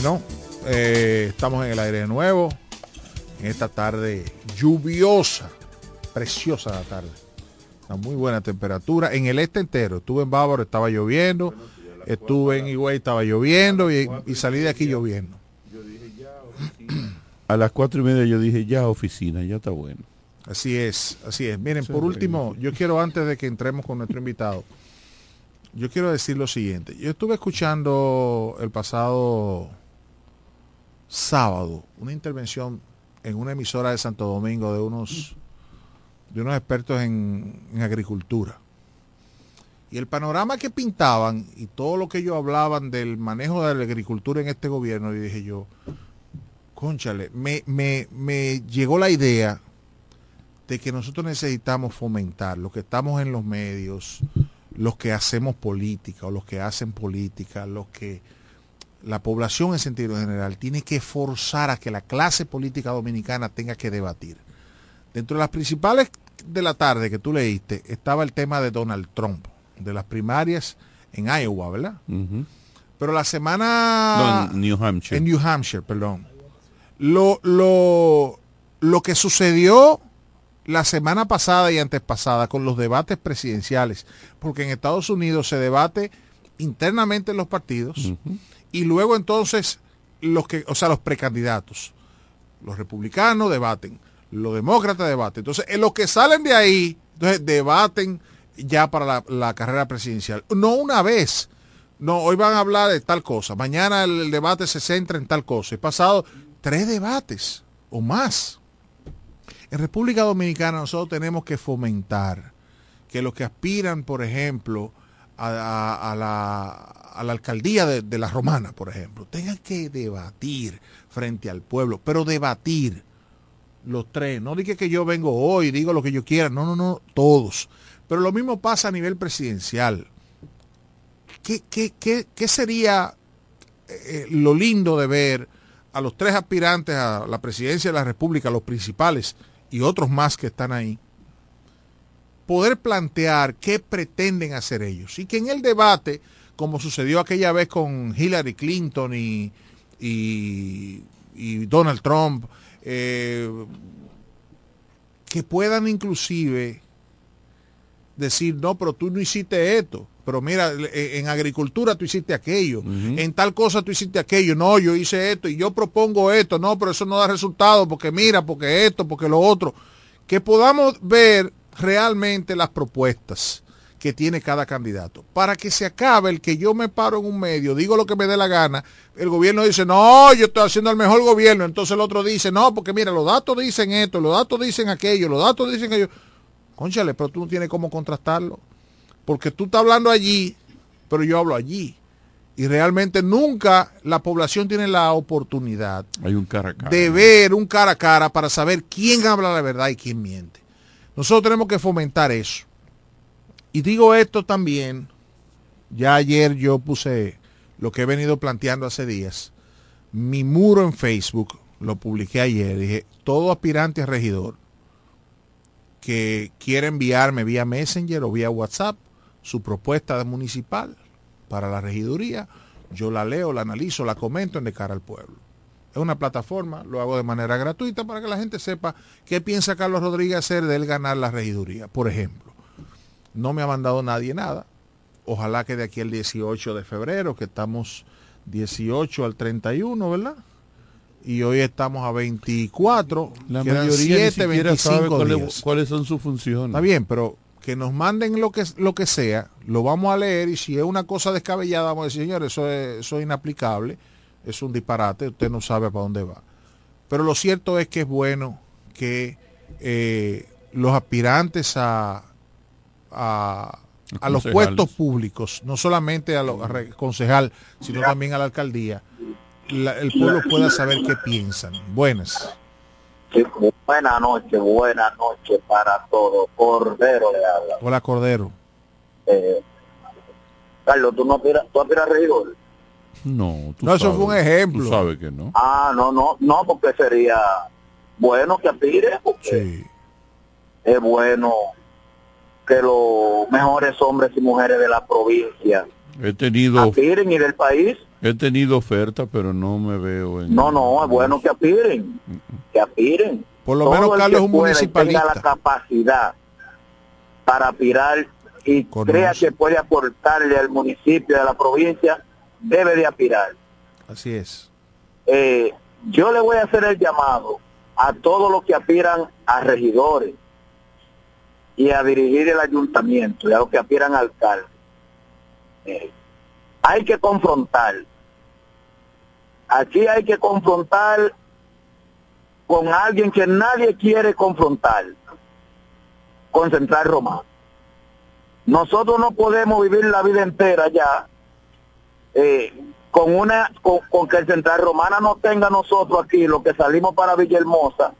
Bueno, eh, estamos en el aire de nuevo, en esta tarde lluviosa, preciosa la tarde. Una muy buena temperatura. En el este entero, estuve en Bávaro, estaba lloviendo, estuve en Higüey, estaba lloviendo y, y salí de aquí lloviendo. A las cuatro y media yo dije, ya oficina, ya está bueno. Así es, así es. Miren, por último, yo quiero antes de que entremos con nuestro invitado, yo quiero decir lo siguiente. Yo estuve escuchando el pasado sábado una intervención en una emisora de Santo Domingo de unos de unos expertos en, agricultura. Y el panorama que pintaban y todo lo que ellos hablaban del manejo de la agricultura en este gobierno, y dije yo, conchale, me, me, me llegó la idea de que nosotros necesitamos fomentar, los que estamos en los medios, los que hacemos política o los que hacen política, los que la población en sentido general tiene que forzar a que la clase política dominicana tenga que debatir. Dentro de las principales de la tarde que tú leíste estaba el tema de Donald Trump, de las primarias en Iowa, ¿verdad? Pero la semana... No, en New Hampshire. En New Hampshire, perdón. Lo, lo, lo que sucedió la semana pasada y antes pasada con los debates presidenciales, porque en Estados Unidos se debate internamente en los partidos y luego entonces los que, o sea, los precandidatos, los republicanos debaten, los demócratas debaten. Entonces, en los que salen de ahí, entonces debaten ya para la, la carrera presidencial. No una vez. No, hoy van a hablar de tal cosa. Mañana el, el debate se centra en tal cosa. He pasado tres debates o más. En República Dominicana nosotros tenemos que fomentar que los que aspiran, por ejemplo, a, la, alcaldía de, la Romana, por ejemplo, tengan que debatir frente al pueblo, pero debatir los tres. No diga que yo vengo hoy, digo lo que yo quiera, no, no, no, todos. Pero lo mismo pasa a nivel presidencial. ¿Qué, qué, qué, qué sería eh, lo lindo de ver a los tres aspirantes a la presidencia de la República, los principales y otros más que están ahí, poder plantear qué pretenden hacer ellos? Y que en el debate, como sucedió aquella vez con Hillary Clinton y, y, y Donald Trump, eh, que puedan inclusive decir, no, pero tú no hiciste esto, pero mira, eh, en agricultura tú hiciste aquello, en tal cosa tú hiciste aquello, no, yo hice esto y yo propongo esto, no, pero eso no da resultado porque mira, porque esto, porque lo otro. Que podamos ver realmente las propuestas que tiene cada candidato. Para que se acabe el que yo me paro en un medio, digo lo que me dé la gana, el gobierno dice, no, yo estoy haciendo el mejor gobierno, entonces el otro dice, no, porque mira, los datos dicen esto, los datos dicen aquello, los datos dicen aquello. Conchale, pero tú no tienes cómo contrastarlo. Porque tú estás hablando allí, pero yo hablo allí. Y realmente nunca la población tiene la oportunidad Hay un cara cara. de ver un cara a cara para saber quién habla la verdad y quién miente. Nosotros tenemos que fomentar eso. Y digo esto también, ya ayer yo puse lo que he venido planteando hace días. Mi muro en Facebook, lo publiqué ayer, dije, todo aspirante a regidor que quiere enviarme vía Messenger o vía WhatsApp su propuesta municipal para la regiduría, yo la leo, la analizo, la comento en de cara al pueblo. Es una plataforma, lo hago de manera gratuita para que la gente sepa qué piensa Carlos Rodríguez hacer de él ganar la regiduría. Por ejemplo, no me ha mandado nadie nada. Ojalá que de aquí al 18 de febrero, que estamos 18 al 31, ¿verdad? Y hoy estamos a 24. La mayoría ni 7, siquiera sabe 25 cuáles, días. cuáles son sus funciones. Está bien, pero que nos manden lo que, lo que sea, lo vamos a leer y si es una cosa descabellada, vamos a decir, señor, eso es, eso es inaplicable, es un disparate, usted no sabe para dónde va. Pero lo cierto es que es bueno que eh, los aspirantes a, a, a los puestos públicos, no solamente a los a concejal, sino también a la alcaldía, la- el pueblo pueda saber qué piensan. Buenas. Sí, buenas noches, buenas noches para todos. Cordero le habla. Hola Cordero. Eh, Carlos, ¿tú no aspiras, tú aspiras a regidor? No, tú No, eso fue un ejemplo. Tú sabes que no. Ah, no, no, no, porque sería bueno que aspire, porque es bueno que los mejores hombres y mujeres de la provincia He tenido, aspiren y del país. he tenido oferta, pero no me veo en... No, no, es bueno que aspiren, que aspiren. Por lo Todo menos el Carlos que es un y tenga municipalista. la capacidad para aspirar y Conoce. crea que puede aportarle al municipio, a la provincia, debe de aspirar. Así es. Eh, yo le voy a hacer el llamado a todos los que aspiran a regidores y a dirigir el ayuntamiento y a los que aspiran a alcalde. Eh, hay que confrontar. Aquí hay que confrontar con alguien que nadie quiere confrontar, con Central Romano. Nosotros no podemos vivir la vida entera ya eh, con una con, que el Central Romana no tenga nosotros aquí, los que salimos para Villahermosa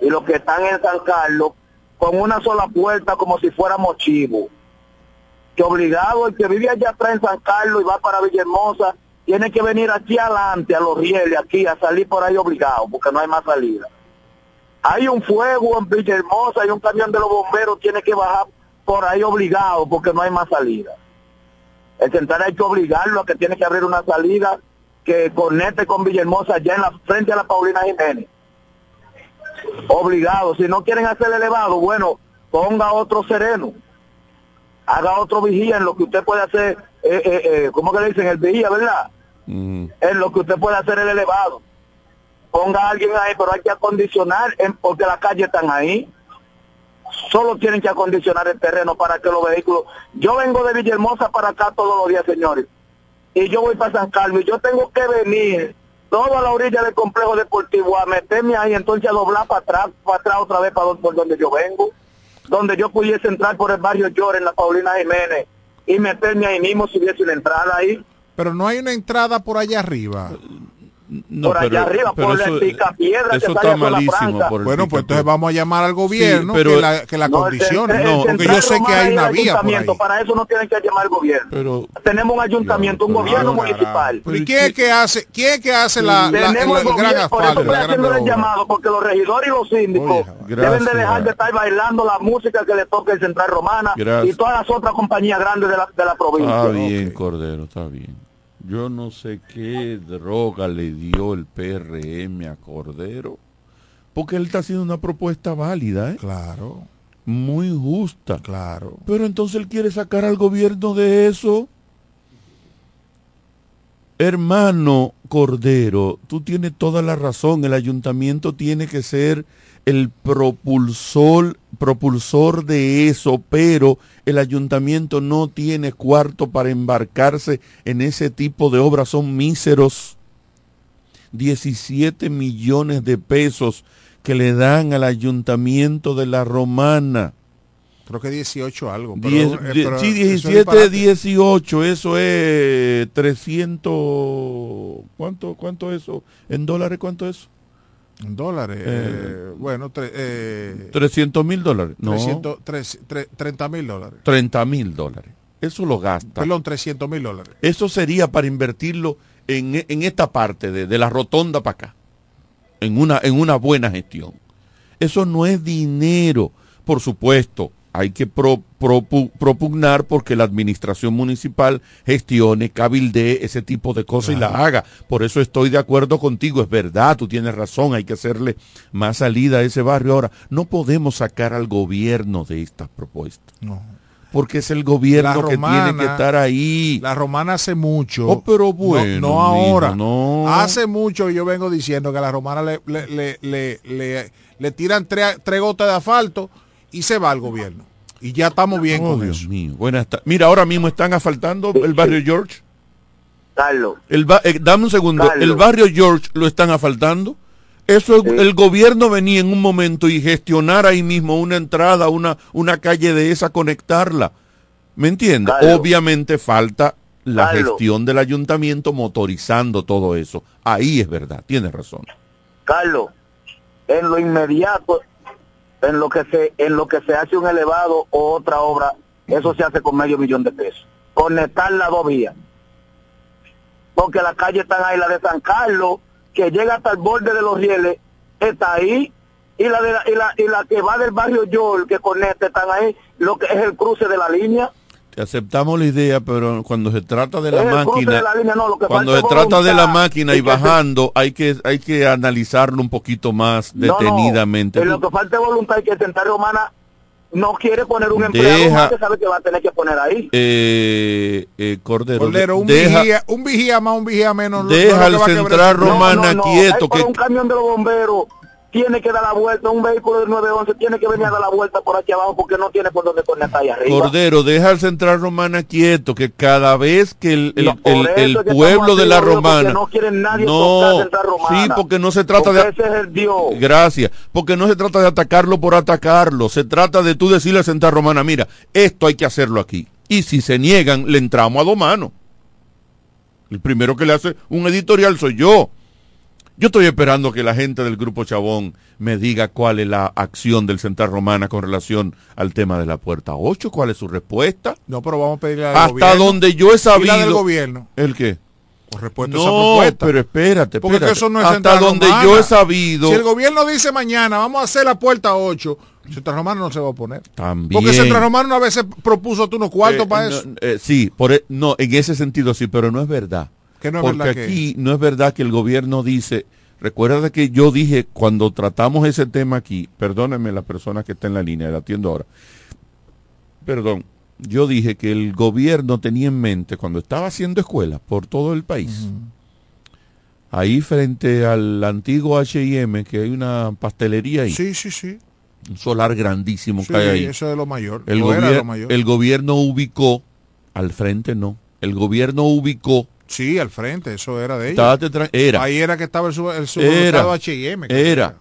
y los que están en San Carlos, con una sola puerta como si fuéramos chivos. Que obligado el que vive allá atrás en San Carlos y va para Villahermosa, tiene que venir aquí adelante, a los rieles, aquí, a salir por ahí obligado, porque no hay más salida. Hay un fuego en Villahermosa, hay un camión de los bomberos, tiene que bajar por ahí obligado, porque no hay más salida. El central hay que obligarlo a que tiene que abrir una salida que conecte con Villahermosa allá en la frente a la Paulina Jiménez. Obligado. Si no quieren hacer elevado, bueno, ponga otro sereno. Haga otro vigía en lo que usted puede hacer, eh, eh, eh, ¿cómo que le dicen? El vigía, ¿verdad? En lo que usted puede hacer el elevado. Ponga a alguien ahí, pero hay que acondicionar en- porque las calles están ahí solo tienen que acondicionar el terreno para que los vehículos... Yo vengo de Villahermosa para acá todos los días, señores. Y yo voy para San Carlos y yo tengo que venir toda la orilla del complejo deportivo a meterme ahí, entonces a doblar para atrás, para atrás otra vez para donde, por donde yo vengo. Donde yo pudiese entrar por el barrio Llore en la Paulina Jiménez y meterme ahí mismo si hubiese una entrada ahí. Pero no hay una entrada por allá arriba. No, por allá arriba, por la picapiedra que eso está malísimo. Por Bueno, pues entonces vamos a llamar al gobierno pero- que la, que la No, el- condicione. el- el No, porque yo sé que hay una vía por ahí. Para eso no tienen que llamar al gobierno. Pero, Tenemos un ayuntamiento, un gobierno municipal. Pero ¿y quién es que hace, quién es que hace la, la- Tenemos el, gran gobierno, por eso asfalto, el llamado, porque los regidores y los síndicos deben de dejar de estar bailando la música que le toca el Central Romana y todas las otras compañías grandes de la, de la provincia. Está bien, Cordero, está bien. Yo no sé qué droga le dio el PRM a Cordero, porque él está haciendo una propuesta válida, ¿eh? Claro. muy justa. Claro. Pero entonces él quiere sacar al gobierno de eso. Hermano Cordero, tú tienes toda la razón. El ayuntamiento tiene que ser el propulsor, propulsor de eso, pero el ayuntamiento no tiene cuarto para embarcarse en ese tipo de obras. Son míseros 17 millones de pesos que le dan al ayuntamiento de la Romana. Creo que 18 algo. Pero, Diez- eh, pero sí, eso es 17, disparate. 18, eso es 300, ¿cuánto, cuánto eso? ¿En dólares cuánto es? Dólares. Eh, eh, bueno, tre- eh, 300 mil dólares. No, 300, tres- tre- 30 mil dólares. 30 mil dólares. Eso lo gasta. Perdón, 300 mil dólares. Eso sería para invertirlo en, en esta parte de, de la rotonda para acá, en una, en una buena gestión. Eso no es dinero, por supuesto. Hay que pro- propugnar porque la administración municipal gestione, cabildee ese tipo de cosas y la haga. Por eso estoy de acuerdo contigo, es verdad, tú tienes razón, hay que hacerle más salida a ese barrio. Ahora, no podemos sacar al gobierno de estas propuestas. No. Porque es el gobierno que tiene que estar ahí. La romana hace mucho. Oh, pero No- bueno, No, ahora. no. Hace mucho yo vengo diciendo que a la romana le, le, le, le, le- le tiran tres, tres gotas de asfalto y se va el gobierno. Y ya estamos bien Oh, con Dios eso. mío. Buenas Mira, ahora mismo están asfaltando el barrio George. Carlos. El ba- eh, dame un segundo. Carlos. El barrio George lo están asfaltando. Eso es- el gobierno venía en un momento y gestionar ahí mismo una entrada, una, una calle de esa, conectarla. ¿Me entiendes? Obviamente falta la Carlos. gestión del ayuntamiento motorizando todo eso. Ahí es verdad, tienes razón. Carlos, en lo inmediato, en lo que se, en lo que se hace un elevado o otra obra, eso se hace con medio millón de pesos. Conectar las dos vías. Porque la calle está ahí, la de San Carlos, que llega hasta el borde de los rieles, está ahí. Y la, de la, y la, y la que va del barrio Yol, que conecta, están ahí, lo que es el cruce de la línea. Aceptamos la idea, pero cuando se trata de la Es el cruce máquina, de la línea, no, lo que cuando se es trata de la máquina y se- bajando, hay que hay que analizarlo un poquito más No, no, detenidamente. en lo que falta es voluntad y que Central Romana no quiere poner un empleado Deja- más que sabe que va a tener que poner ahí. Eh, eh, Cordero, Cordero, un, deja, vigía, un vigía más, un vigía menos. no- deja es al Central el. Romana No, no, quieto, que un camión de los bomberos tiene que dar la vuelta, un vehículo del 911 tiene que venir a dar la vuelta por aquí abajo porque no tiene por dónde conectar ahí arriba. Cordero, deja al Central Romana quieto, que cada vez que el, No, pueblo de la Romana... no quieren nadie No, Central Romana. sí, porque no se trata Porque de... ese es el Dios. Gracias, porque no se trata de atacarlo por atacarlo, se trata de tú decirle a Central Romana, mira, esto hay que hacerlo aquí. Y si se niegan, le entramos a dos manos. El primero que le hace un editorial soy yo. Yo estoy esperando que la gente del Grupo Chabón me diga cuál es la acción del Central Romana con relación al tema de la puerta 8, cuál es su respuesta. No, pero vamos a pedirle al Hasta gobierno. donde yo he ¿Y sabido. la del gobierno? ¿El qué? Con respuesta a esa No, propuesta. pero espérate, Porque eso no es Hasta donde Romana. yo he sabido. Si el gobierno dice mañana, vamos a hacer la puerta 8, Central Romano no se va a oponer. También. Porque Central Romano una vez se propuso tú unos cuartos Eh, para no, eso. eh, sí, por, e- no, en ese sentido sí, pero no es verdad. Que no es Porque verdad que- aquí no es verdad que el gobierno dice, recuerda que yo dije cuando tratamos ese tema aquí, perdónenme la persona que está en la línea, la atiendo ahora. Perdón, yo dije que el gobierno tenía en mente cuando estaba haciendo escuelas por todo el país. Ahí frente al antiguo H&M, que hay una pastelería ahí. Sí, sí, sí. Un solar grandísimo Sí, que hay ahí. eso es lo mayor. El, gobier- lo mayor. el gobierno ubicó, al frente no, el gobierno ubicó, Sí, al frente, eso era de ellos. Era. Ahí era que estaba el, sub- el supermercado H&M. era,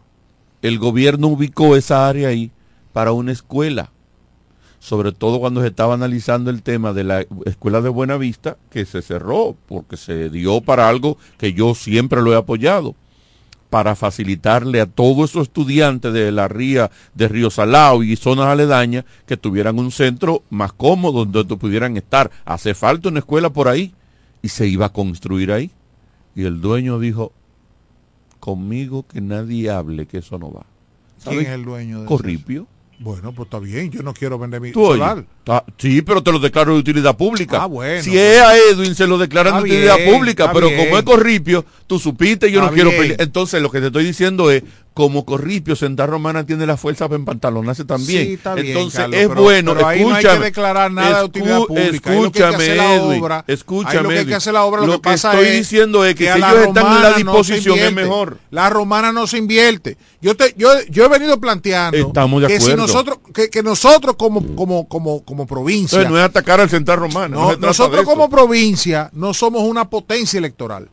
el gobierno ubicó esa área ahí para una escuela, sobre todo cuando se estaba analizando el tema de la escuela de Buenavista, que se cerró, porque se dio para algo que yo siempre lo he apoyado, para facilitarle a todos esos estudiantes de la ría de Río Salao y zonas aledañas que tuvieran un centro más cómodo donde pudieran estar. Hace falta una escuela por ahí y se iba a construir ahí. Y el dueño dijo, conmigo que nadie hable, que eso no va. ¿Quién es el dueño de Corripio. Bueno, pues está bien, yo no quiero vender mi Tú solar. sí, pero te lo declaro de utilidad pública. Ah, bueno. Si es a Edwin, se lo declaran de utilidad bien, pública, pero bien. como es Corripio, tú supiste, yo no quiero pelear. Entonces, lo que te estoy diciendo es, como Corripio, Santa Romana tiene la fuerza para empantalonarse también. Sí, está bien, Entonces Carlos, es pero- bueno, pero ahí no hay que escúchame, declarar nada de utilidad pública. Ahí lo que hay que Escúchame, hacer la obra- escúchame, ahí lo que hay que hacer la obra, lo que pasa estoy es diciendo es que, a si ellos están en la romana no disposición es mejor. La romana no se invierte. Yo te, yo, yo he venido planteando Estamos de que si nosotros, que, que nosotros como, como, como, como provincia, Entonces no es atacar al Central Romano. no, no nosotros como provincia no somos una potencia electoral.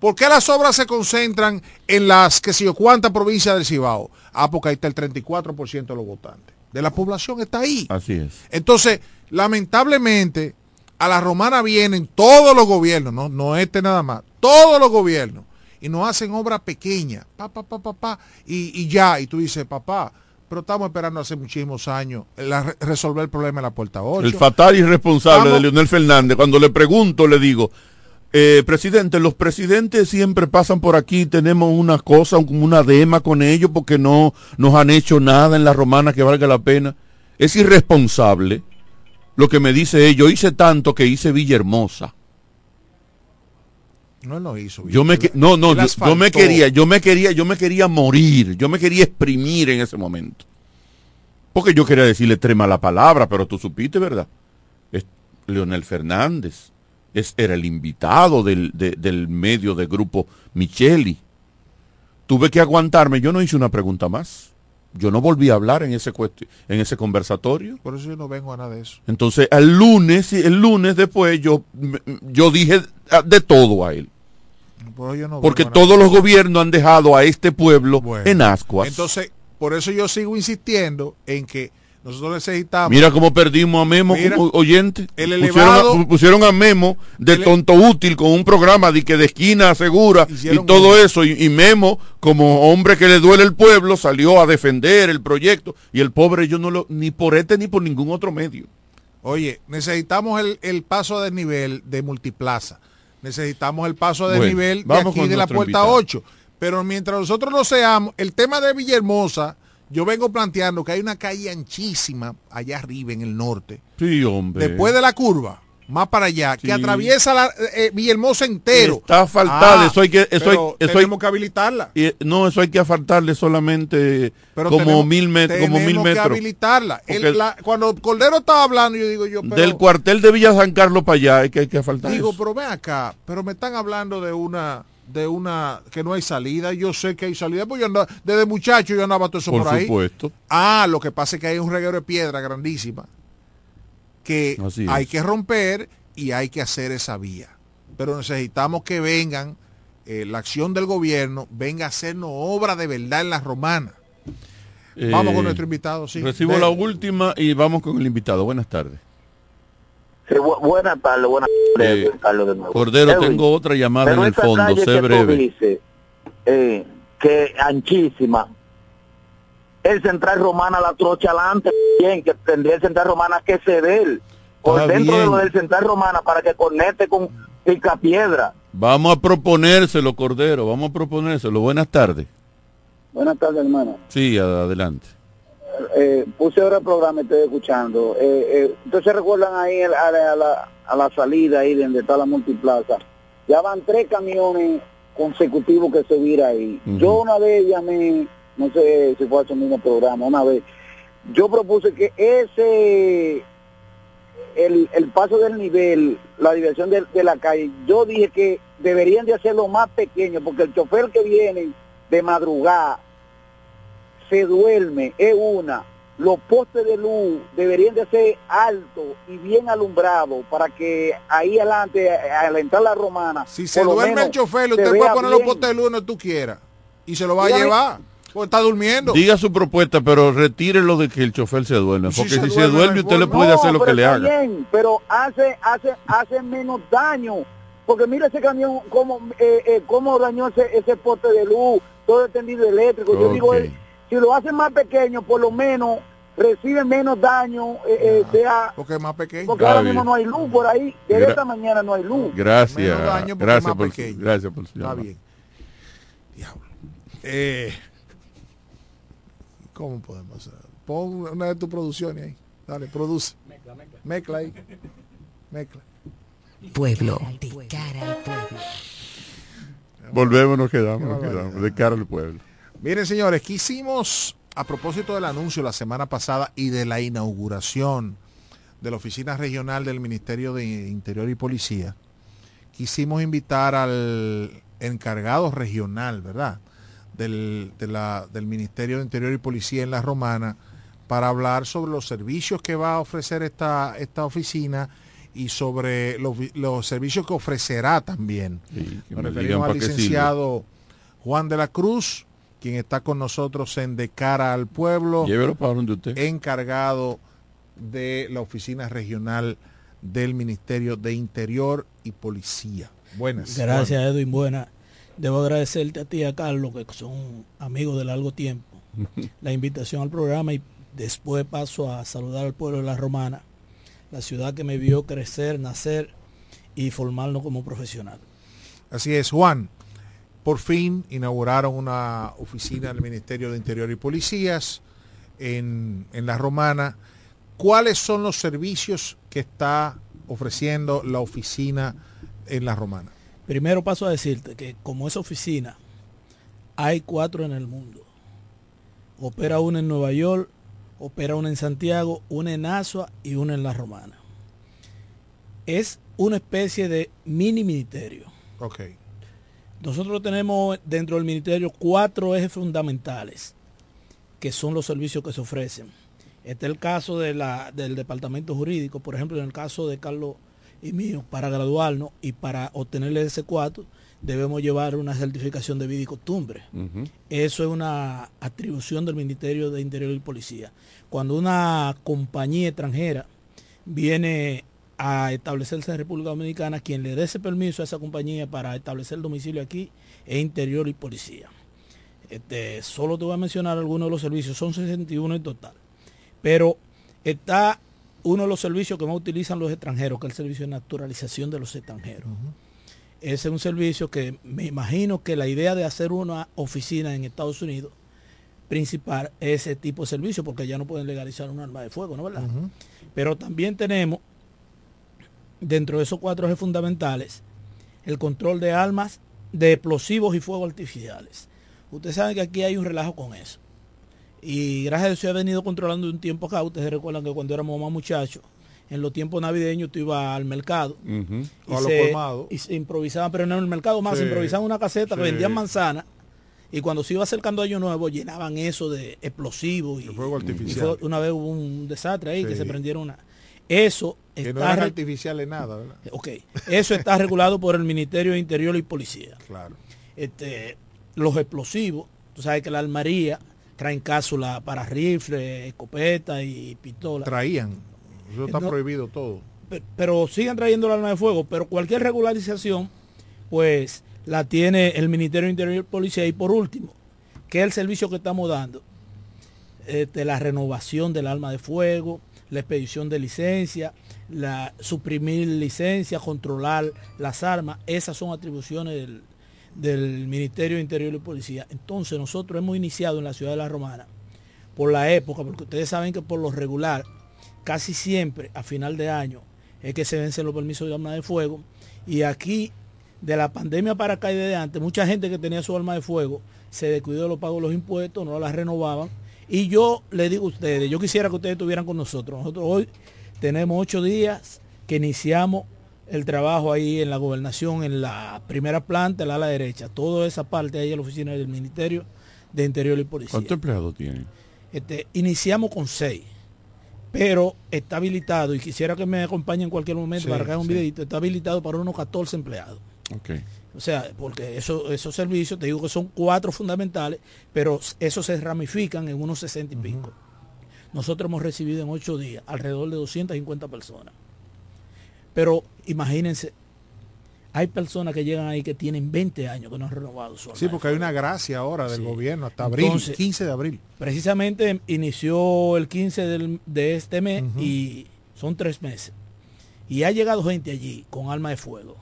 ¿Por qué las obras se concentran en las que sé yo cuántas provincias del Cibao? Ah, porque ahí está el 34% de los votantes. De la población está ahí. Así es. Entonces, lamentablemente, a la romana vienen todos los gobiernos, no, no este nada más, todos los gobiernos, y nos hacen obras pequeñas, pa, pa, pa, pa, pa, y, y ya, y tú dices, papá, pero estamos esperando hace muchísimos años la re- resolver el problema de la puerta 8. El fatal irresponsable de Leonel Fernández, cuando le pregunto, le digo, eh, presidente, los presidentes siempre pasan por aquí, tenemos una cosa, como una dema con ellos porque no nos han hecho nada en la romana que valga la pena. Es irresponsable lo que me dice él. Yo hice tanto que hice Villahermosa. No lo hizo. Yo me no no yo, yo me quería yo me quería yo me quería morir yo me quería exprimir en ese momento porque yo quería decirle tres malas palabras pero tú supiste verdad es Leonel Fernández es era el invitado del, de- del medio de grupo Micheli. Tuve que aguantarme. Yo no hice una pregunta más. Yo no volví a hablar en ese en ese conversatorio. Por eso yo no vengo a nada de eso. entonces el lunes el lunes después yo yo dije de todo a él. Por eso yo no porque todos los gobiernos han dejado a este pueblo en ascuas. Entonces, por eso yo sigo insistiendo en que nosotros necesitamos. Mira cómo perdimos a Memo Mira, como oyente. el pusieron, a, elevado- pu- pusieron a Memo de el- tonto útil con un programa de que de esquina segura y todo eso. Y, y Memo, como hombre que le duele el pueblo, salió a defender el proyecto. Y el pobre yo no lo, ni por este ni por ningún otro medio. Oye, necesitamos el, el paso de nivel de multiplaza. Necesitamos el paso de Bueno, nivel de aquí de la puerta invitado. 8. Pero mientras nosotros no seamos, el tema de Villahermosa, yo vengo planteando que hay una calle anchísima allá arriba en el norte, Sí, hombre. después de la curva, más para allá, que atraviesa la, eh, Villahermosa entero. Está asfaltada, Ah, eso hay que, eso hay, eso hay- tenemos que habilitarla. y, no, eso hay que asfaltarle solamente Pero como tenemos- mil metros, como mil que habilitarla. El- Porque- la- cuando Cordero estaba hablando, yo digo yo, pero, Del cuartel de Villa San Carlos para allá hay que, hay que asfaltar digo, eso. pero ven acá, pero me están hablando de una de una que no hay salida, yo sé que hay salida, pues yo andaba, desde muchacho yo andaba todo eso por, Por ahí. supuesto. Ah, lo que pasa es que hay un reguero de piedra grandísima que Así es. hay que romper y hay que hacer esa vía. Pero necesitamos que vengan, eh, la acción del gobierno venga a hacernos obra de verdad en la romana. Vamos con Eh, nuestro invitado, sí. Recibo De- la última y vamos con el invitado. Buenas tardes. Bu- buenas tardes, buenas tardes, Eh, de nuevo. Cordero, Edwin, tengo otra llamada en el fondo, sé breve. dices, eh, que anchísima, el Central Romana la trocha adelante, bien, que tendría el Central Romana que ceder por Está dentro de bien. lo del Central Romana para que conecte con Picapiedra. Vamos a proponérselo, Cordero, vamos a proponérselo. Buenas tardes. Buenas tardes, hermano. Sí, adelante. Eh, puse ahora el programa y estoy escuchando. Eh, eh, entonces recuerdan ahí el- a, la, a la- a la salida ahí donde está la multiplaza. Ya van tres camiones consecutivos que se vira ahí. Yo una vez llamé, no sé si fue a ese mismo programa, una vez, yo propuse que ese, el, el paso del nivel, la dirección de, de la calle, yo dije que deberían de hacerlo más pequeño, porque el chofer que viene de madrugada se duerme, es una. Los postes de luz deberían de ser altos y bien alumbrados para que ahí adelante, al entrar la romana, Si se duerme menos el chofer, usted puede poner los postes de luz donde tú quieras. Y se lo va a llevar. Porque está durmiendo. Diga su propuesta, pero retírelo de que el chofer se duerme. Si Porque se si se duerme, usted le puede No, hacer lo que le haga. bien, pero hace, hace, hace menos daño. Porque mira ese camión, cómo, eh, eh, cómo dañó ese, ese poste de luz, todo el tendido eléctrico. Yo digo, Ok. Si lo hacen más pequeño, por lo menos recibe menos daño, eh, eh, sea... Porque es más pequeño. Porque ahora mismo no hay luz por ahí. Desde Gra- esta mañana no hay luz. Gracias. Menos daño porque Gracias es más por, su- pequeño. gracias por su Está bien. Diablo. Eh, ¿Cómo podemos hacer? Pon una de tus producciones ahí. Dale, produce. Mezcla, mezcla. Mezcla ahí. Mezcla. Pueblo. Volvemos, nos quedamos, nos quedamos. De cara al pueblo. Miren, señores, quisimos, a propósito del anuncio la semana pasada y de la inauguración de la Oficina Regional del Ministerio de Interior y Policía, quisimos invitar al encargado regional, ¿verdad? Del, de la- del Ministerio de Interior y Policía en La Romana para hablar sobre los servicios que va a ofrecer esta, esta oficina y sobre los, vi- los servicios que ofrecerá también. que Nos referimos al licenciado Juan de la Cruz, quien está con nosotros en De Cara al Pueblo, Llévelo para donde usted. encargado de la oficina regional del Ministerio de Interior y Policía. Buenas. Gracias, Edwin. Buena. Debo agradecerte a ti y a Carlos, que son amigos de largo tiempo, <laughs> la invitación al programa y después paso a saludar al pueblo de La Romana, la ciudad que me vio crecer, nacer y formarnos como profesional. Así es, Juan. Por fin inauguraron una oficina del Ministerio de Interior y Policías en, en La Romana. ¿Cuáles son los servicios que está ofreciendo la oficina en La Romana? Primero paso a decirte que como esa oficina, hay cuatro en el mundo. Opera una en Nueva York, opera una en Santiago, una en Asua y una en La Romana. Es una especie de mini ministerio. Ok. Nosotros tenemos dentro del ministerio cuatro ejes fundamentales, que son los servicios que se ofrecen. Este es el caso de la, del departamento jurídico, por ejemplo, en el caso de Carlos y mío, para graduarnos y para obtener el S4, debemos llevar una certificación de vida y costumbre. Eso es una atribución del Ministerio de Interior y Policía. Cuando una compañía extranjera viene a establecerse en República Dominicana, quien le dé ese permiso a esa compañía para establecer domicilio aquí es Interior y Policía. Este, solo te voy a mencionar algunos de los servicios, son 61 en total. Pero está uno de los servicios que más utilizan los extranjeros, que es el servicio de naturalización de los extranjeros. Ese es un servicio que me imagino que la idea de hacer una oficina en Estados Unidos principal es ese tipo de servicio, porque ya no pueden legalizar un arma de fuego, ¿no verdad? Pero también tenemos, dentro de esos cuatro ejes fundamentales, el control de armas, de explosivos y fuegos artificiales. Ustedes saben que aquí hay un relajo con eso. Y gracias a Dios se ha venido controlando de un tiempo acá. Ustedes recuerdan que cuando éramos más muchachos, en los tiempos navideños tú ibas al mercado y, a los se, y se improvisaban, pero no en el mercado más, Sí, se improvisaban una caseta que sí. vendían manzana y cuando se iba acercando año nuevo llenaban eso de explosivos y, fuego y artificial. fue- una vez hubo un desastre ahí que se prendieron una. Eso Que no está eran re- artificiales nada, ¿verdad? Ok, eso está regulado por el Ministerio de Interior y Policía. Claro. Este, los explosivos, tú sabes que la almaría traen cápsula para rifles, escopeta y pistola. Traían. Eso está No, prohibido todo. pe- pero sigan trayendo el arma de fuego, pero cualquier regularización, pues la tiene el Ministerio de Interior y Policía. Y por último, que es el servicio que estamos dando, este, la renovación del arma de fuego, la expedición de licencia, la suprimir licencia, controlar las armas, esas son atribuciones del, Ministerio de Interior y Policía. Entonces nosotros hemos iniciado en la ciudad de La Romana, por la época, porque ustedes saben que por lo regular, casi siempre a final de año es que se vencen los permisos de arma de fuego. Y aquí, de la pandemia para acá y desde antes, mucha gente que tenía su arma de fuego se descuidó de los pagos de los impuestos, no las renovaban. Y yo le digo a ustedes, yo quisiera que ustedes estuvieran con nosotros. Nosotros hoy tenemos ocho días que iniciamos el trabajo ahí en la gobernación, en la primera planta, el ala derecha. Toda esa parte ahí en la oficina del Ministerio de Interior y Policía. ¿Cuántos empleados tiene? Este, iniciamos con seis, pero está habilitado, y quisiera que me acompañe en cualquier momento Sí, para que haga un sí. videito, está habilitado para unos 14 empleados. Ok. O sea, porque eso, esos servicios, te digo que son cuatro fundamentales, pero esos se ramifican en unos 60 y pico. Nosotros hemos recibido en ocho días alrededor de 250 personas. Pero imagínense, hay personas que llegan ahí que tienen 20 años que no han renovado su Sí, porque hay una gracia ahora del Sí. gobierno hasta abril, Entonces, 15 de abril. Precisamente inició el 15 del- de este mes y son tres meses. Y ha llegado gente allí con arma de fuego.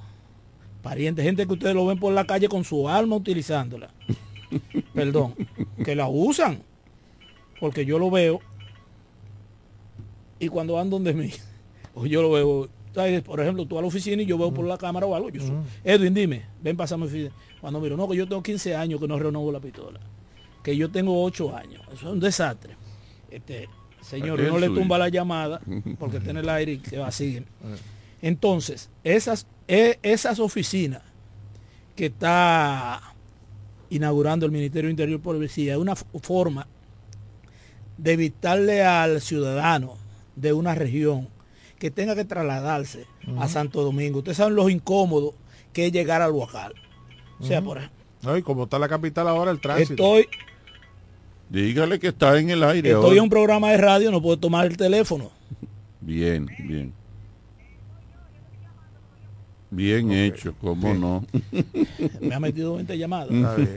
Parientes, gente que ustedes lo ven por la calle con su arma utilizándola. Perdón, que la usan. Porque yo lo veo. Y cuando van donde mí, <laughs> o yo lo veo, ¿sabes? por ejemplo, tú a la oficina y yo veo por la cámara o algo. Yo soy, Edwin, dime, ven, pasame oficina. Cuando miro, no, que yo tengo 15 años que no renovo la pistola. que yo tengo ocho años. Eso es un desastre. Este, señor, no le tumba la llamada porque tiene el aire y se va a seguir. Entonces, esas, e- esas oficinas que está inaugurando el Ministerio Interior por Policía es una forma de evitarle al ciudadano de una región que tenga que trasladarse a. Santo Domingo. Ustedes saben lo incómodo que es llegar al local. O sea, por ejemplo, No, y como está la capital ahora, el tránsito. estoy, Dígale que está en el aire. estoy ahora. en un programa de radio, no puedo tomar el teléfono. Bien, bien. Bien hecho, cómo Bien. no. <laughs> Me ha metido 20 llamadas.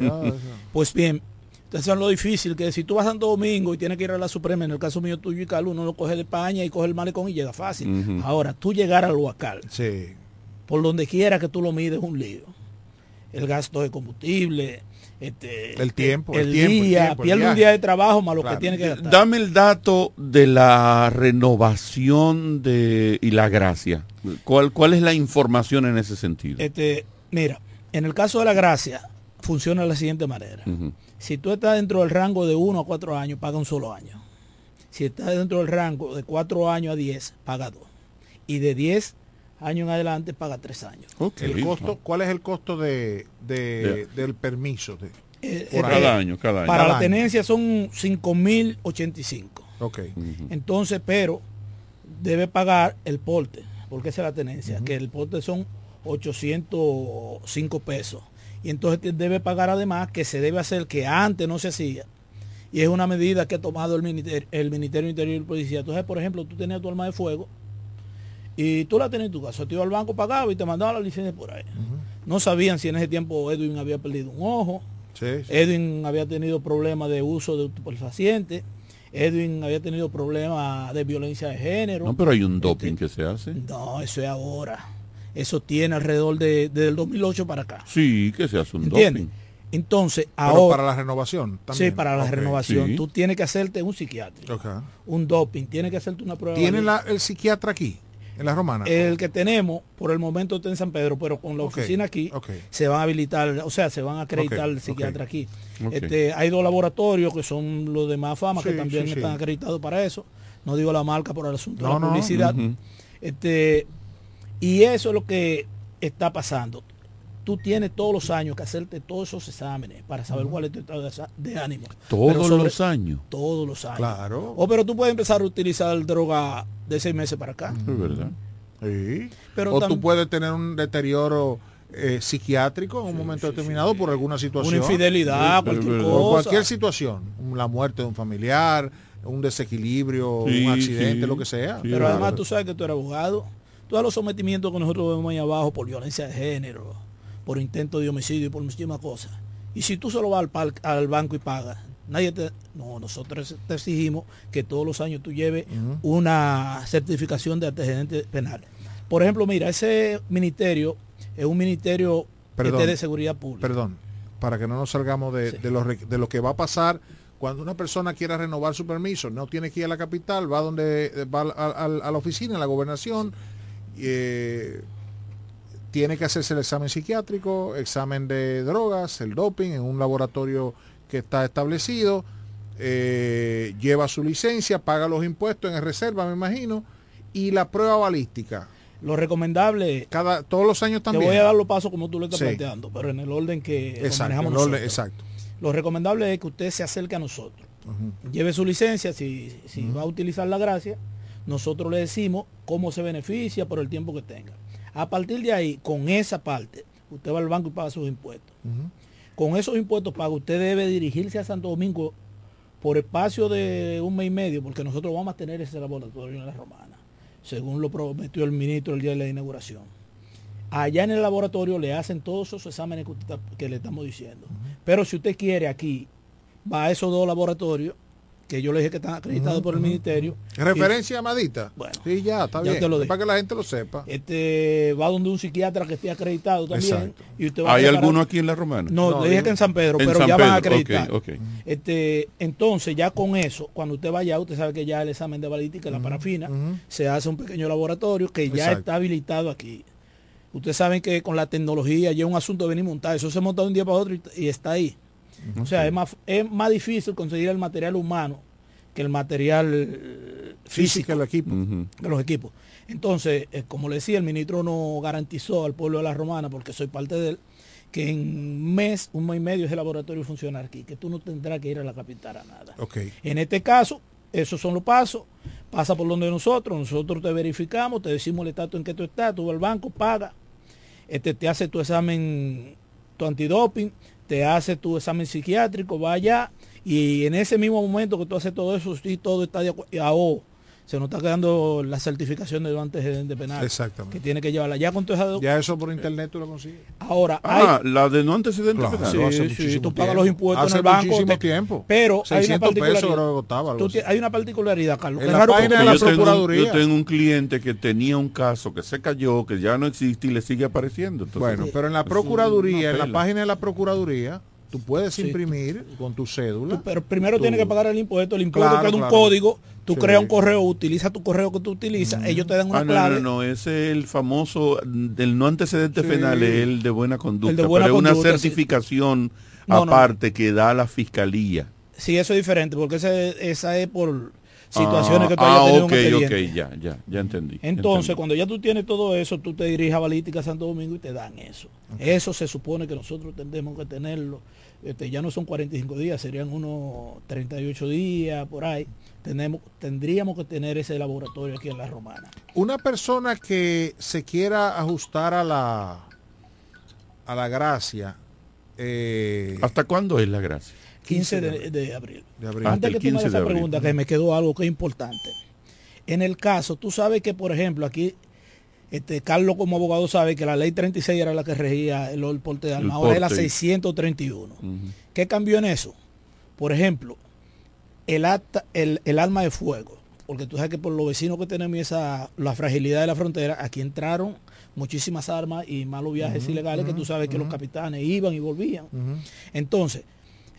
Ah. Pues bien, ustedes saben lo difícil que si tú vas Santo Domingo y tienes que ir a la Suprema, en el caso mío tuyo y Carlos, uno lo coge de España y coge el malecón y llega fácil. Ahora, tú llegar al Huacal, Sí. por donde quiera que tú lo mides es un lío. El gasto de combustible, este, El tiempo, el, el tiempo, el día, el pierde un día de trabajo más lo Claro. que tiene que gastar. Dame el dato de la renovación de y la gracia. ¿Cuál, cuál es la información en ese sentido? Este, mira, en el caso de la gracia, funciona de la siguiente manera. Si tú estás dentro del rango de 1 a 4 años, paga un solo año. Si estás dentro del rango de 4 años a 10, paga 2. Y de 10 años en adelante, paga 3 años. El costo, ¿Cuál es el costo de, del permiso? De, Eh, por eh, año? Cada año, cada año. Para Cada la año. tenencia son 5.085. Ok. Entonces, pero debe pagar el porte, porque esa es la tenencia, que el porte son 805 pesos. Y entonces te- debe pagar además que se debe hacer que antes no se hacía. Y es una medida que ha tomado el Ministerio, el Ministerio Interior y Policía. Entonces, por ejemplo, tú tenías tu arma de fuego y tú la tenías en tu casa. Tú ibas al banco, pagaba y te mandaba la licencia por ahí. No sabían si en ese tiempo Edwin había perdido un ojo. Sí, sí. Edwin había tenido problemas de uso de estupefacientes. Edwin había tenido problemas de violencia de género. No, pero hay un doping que se hace. No, eso es ahora. Eso tiene alrededor de, del 2008 para acá. Sí, que se hace un ¿Entiendes? doping. Entonces, Pero ahora... para la renovación también. Sí, para la renovación. Sí. Tú tienes que hacerte un psiquiátrico, Ok. un doping, tienes que hacerte una prueba. ¿Tiene de- la- el psiquiatra aquí, en la romana? El que tenemos, por el momento está en San Pedro, pero con la oficina aquí, se van a habilitar, o sea, se van a acreditar el psiquiatra aquí. Este, hay dos laboratorios que son los de más fama, que también sí, sí. están acreditados para eso. No digo la marca por el asunto No, de la no. publicidad. Este, y eso es lo que está pasando. Tú tienes todos los años que hacerte todos esos exámenes para saber cuál es tu estado de, ánimo. Todos sobre- los años. Todos los años. Claro. O pero tú puedes empezar a utilizar droga de seis meses para acá. Es verdad. Sí. Pero o tú puedes tener un deterioro eh, psiquiátrico en un momento determinado por alguna situación. Una infidelidad, cualquier Por cosa. cualquier situación. La muerte de un familiar, un desequilibrio, Sí, un accidente, sí. lo que sea. Sí, Pero claro. además tú sabes que tú eres abogado. Todos los sometimientos que nosotros vemos ahí abajo por violencia de género, por intento de homicidio y por muchísimas cosas. Y si tú solo vas al, par- al banco y pagas, nadie te... No, nosotros te exigimos que todos los años tú lleves una certificación de antecedentes penales. Por ejemplo, mira, ese ministerio es un ministerio Perdón. que esté de seguridad pública. Perdón, para que no nos salgamos de, de lo, de lo que va a pasar cuando una persona quiera renovar su permiso. No tiene que ir a la capital, va donde va al- a, la oficina, a la gobernación. eh, tiene que hacerse el examen psiquiátrico, examen de drogas, el doping en un laboratorio que está establecido, eh, lleva su licencia, paga los impuestos en reserva, me imagino, y la prueba balística. Lo recomendable, Cada, todos los años te también. voy a dar los pasos como tú lo estás Sí. planteando, pero en el orden que exacto, manejamos orden- nosotros. exacto. Lo recomendable es que usted se acerque a nosotros. Lleve su licencia, si, si va a utilizar la gracia, nosotros le decimos cómo se beneficia por el tiempo que tenga. A partir de ahí, con esa parte, usted va al banco y paga sus impuestos. Con esos impuestos paga, usted debe dirigirse a Santo Domingo por espacio de un mes y medio, porque nosotros vamos a tener ese laboratorio en la Romana, según lo prometió el ministro el día de la inauguración. Allá en el laboratorio le hacen todos esos exámenes que, usted está- que le estamos diciendo. Pero si usted quiere aquí, va a esos dos laboratorios, que yo le dije que están acreditados por el ministerio. Referencia amadita. Bueno, sí, ya, está ya bien. te lo dije. Para que la gente lo sepa. Este va donde un psiquiatra que esté acreditado también. Exacto. Y usted va a ¿Hay preparar- alguno aquí en la romana? No, No, le dije que en San Pedro, En pero San ya van a Pedro, acreditar. Este, entonces ya con eso, cuando usted vaya, usted sabe que ya el examen de balística, la parafina, se hace un pequeño laboratorio que ya Exacto. está habilitado aquí. Ustedes saben que con la tecnología ya es un asunto de venir montar, eso se monta de un día para otro y, y está ahí. O sea, es más, es más difícil conseguir el material humano que el material físico del equipo. de los equipos. Entonces, eh, como le decía, el ministro no garantizó al pueblo de la Romana, porque soy parte de él, que en un mes, un mes y medio ese laboratorio funciona aquí, que tú no tendrás que ir a la capital a nada. Okay. En este caso, esos son los pasos, pasa por donde nosotros, nosotros te verificamos, te decimos el estatus en que tú estás, tú vas al banco, paga, este, te hace tu examen, tu antidoping, te hace tu examen psiquiátrico, va allá, y en ese mismo momento que tú haces todo eso, sí, todo está de acuerdo, se nos está quedando la certificación de antecedente penal. Exactamente. Que tiene que llevarla. Ya con tu Ya eso por internet tú lo consigues. Ahora, ah, la de no antecedente Claro, penal. eso hace sí, sí, tú pagas los impuestos Hace en el banco. muchísimo te- tiempo. Pero hay una 600 pesos particularidad. creo que costaba, algo hay una particularidad, Carlos. En que la raro página de la yo, tengo, un- Procuraduría. yo tengo un cliente que tenía un caso que se cayó, que ya no existe y le sigue apareciendo. Entonces, Bueno, pero en la Procuraduría, en la página de la Procuraduría, tú puedes Sí. imprimir con tu cédula. Tú- pero primero tu- tienes que pagar el impuesto. El impuesto Claro, da un claro. código. Tú Sí. creas un correo, utiliza tu correo que tú utilizas. Ellos te dan una Ah, no, clave. no, no, ese es el famoso del no antecedente Sí. penal, es el de buena conducta, El de buena pero es una conducta, sí. certificación No, no. aparte que da la fiscalía. Sí, eso es diferente, porque ese- esa es por situaciones que tú ah, hayas tenido un expediente. ok, ya, ya, ya entendí. Entonces, entendí. cuando ya tú tienes todo eso, tú te diriges a Balística Santo Domingo y te dan eso. Eso se supone que nosotros tendremos que tenerlo. Este, ya no son 45 días, serían unos 38 días, por ahí. Tenemos, tendríamos que tener ese laboratorio aquí en La Romana. Una persona que se quiera ajustar a la a la gracia. eh, ¿Hasta cuándo es la gracia? 15 de, de abril. de abril. Hasta Antes el que tú me 15 hagas esa abril. pregunta, que me quedó algo que es importante. En el caso, tú sabes que, por ejemplo, aquí, este Carlos como abogado sabe que la ley 36 era la que regía el, el porte de armas, ahora es la porte. 631. Ujú. ¿Qué cambió en eso? Por ejemplo, el, acta, el, el arma de fuego. Porque tú sabes que por los vecinos que tenemos esa, la fragilidad de la frontera, aquí entraron muchísimas armas y malos viajes ilegales que tú sabes que los capitanes iban y volvían. Entonces,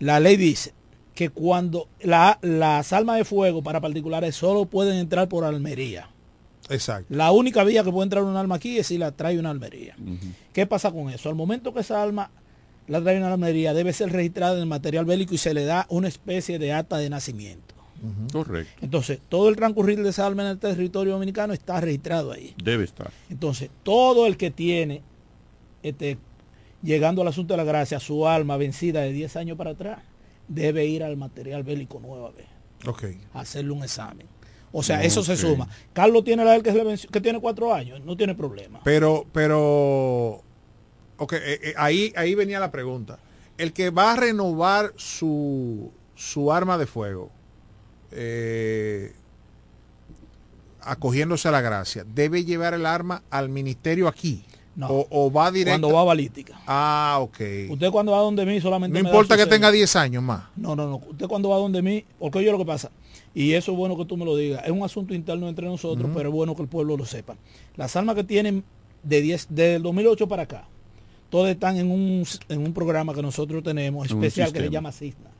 la ley dice que cuando la- las armas de fuego para particulares solo pueden entrar por Almería. Exacto. La única vía que puede entrar un arma aquí es si la trae una almería. ¿Qué pasa con eso? Al momento que esa arma la trae una almería, debe ser registrada en el material bélico y se le da una especie de acta de nacimiento. Correcto, Entonces, todo el transcurrir de esa arma en el territorio dominicano está registrado ahí. debe estar. Entonces, todo el que tiene, este, llegando al asunto de la gracia, su alma vencida de 10 años para atrás, debe ir al material bélico nueva vez, hacerle un examen. O sea, eso se suma. Carlos tiene la del que tiene cuatro años, no tiene problema. Pero, pero, ok, eh, eh, ahí, ahí venía la pregunta. El que va a renovar su, su arma de fuego, eh, acogiéndose a la gracia, debe llevar el arma al ministerio aquí. No. O, o va directo. Cuando va a balística. Ah, ok. Usted cuando va donde mí solamente No me importa que tenga 10 años más. No, no, no. Usted cuando va donde mí, porque oye lo que pasa, y eso es bueno que tú me lo digas, es un asunto interno entre nosotros, pero es bueno que el pueblo lo sepa. Las armas que tienen de 10, del 2008 para acá, todas están en un, en un programa que nosotros tenemos especial que se llama CISNA.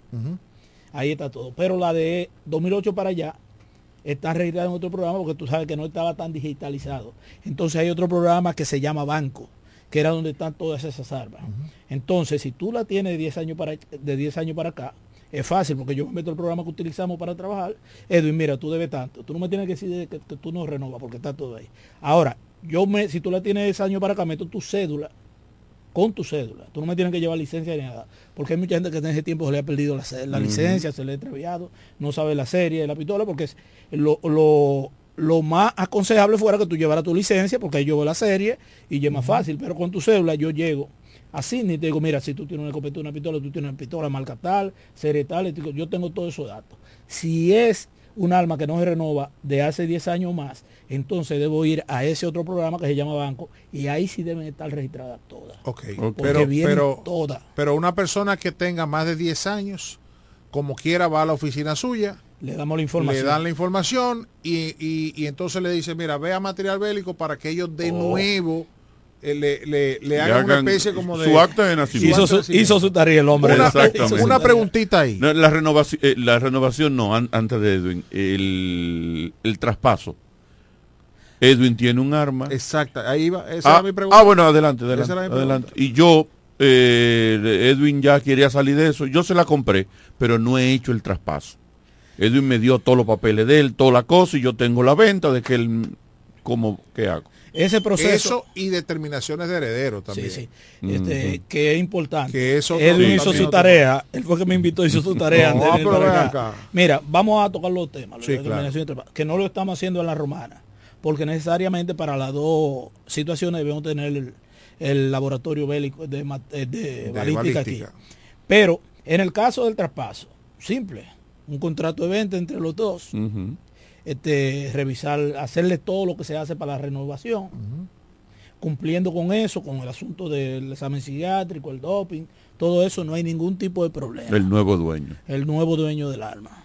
Ahí está todo. Pero la de 2008 para allá está registrada en otro programa porque tú sabes que no estaba tan digitalizado. Entonces hay otro programa que se llama Banco, que era donde están todas esas armas. Entonces, si tú la tienes de 10 años para, de 10 años para acá, es fácil porque yo me meto el programa que utilizamos para trabajar. Edwin, mira, tú debes tanto. Tú no me tienes que decir que, que tú no renovas porque está todo ahí. Ahora, yo me, si tú la tienes de 10 años para acá, meto tu cédula con tu cédula. Tú no me tienes que llevar licencia ni nada. Porque hay mucha gente que en ese tiempo se le ha perdido la, licencia, se le ha extraviado, no sabe la serie de la pistola, porque es lo, lo, lo más aconsejable fuera que tú llevaras tu licencia, porque ahí yo veo la serie y es más fácil. Pero con tu cédula yo llego así, ni te digo, mira, si tú tienes una escopeta, una pistola, tú tienes una pistola, marca tal, serie tal, yo tengo todos esos datos. Si es un arma que no se renova de hace 10 años más, entonces debo ir a ese otro programa que se llama banco y ahí sí deben estar registradas todas. Ok. Porque Pero, vienen pero, todas. pero una persona que tenga más de 10 años, como quiera, va a la oficina suya. Le damos la información. Le dan la información y, y- y entonces le dice, mira, ve a material bélico para que ellos de Oh. nuevo eh, le, le- le Le hagan una hagan especie como de... su acta de nacimiento. Hizo su- hizo su tarea el hombre. Una, Exactamente. una preguntita ahí. No, la renovación, eh, la renovación no, an- antes de Edwin, el, el traspaso. Edwin tiene un arma. Exacta, ahí va, esa Ah, era mi pregunta. ah, bueno, adelante, adelante. Esa era mi adelante. Y yo Eh, Edwin ya quería salir de eso. Yo se la compré, pero no he hecho el traspaso. Edwin me dio todos los papeles de él, toda la cosa, y yo tengo la venta de que él, ¿cómo, qué hago? Ese proceso. Eso y determinaciones de heredero también. Sí, sí. Este, Que es importante. Que eso Edwin no- hizo su tarea. Él fue que me invitó, hizo su <laughs> tarea. No, antes de venir pero para ven acá. acá. Mira, vamos a tocar los temas. Sí, Que no lo estamos haciendo en la romana. Porque necesariamente para las dos situaciones debemos tener el, el laboratorio bélico de, eh, de De balística aquí. Pero en el caso del traspaso, simple. Un contrato de venta entre los dos. Este, revisar, hacerle todo lo que se hace para la renovación, cumpliendo con eso, con el asunto del examen psiquiátrico, el doping, todo eso no hay ningún tipo de problema. El nuevo dueño. El nuevo dueño del arma.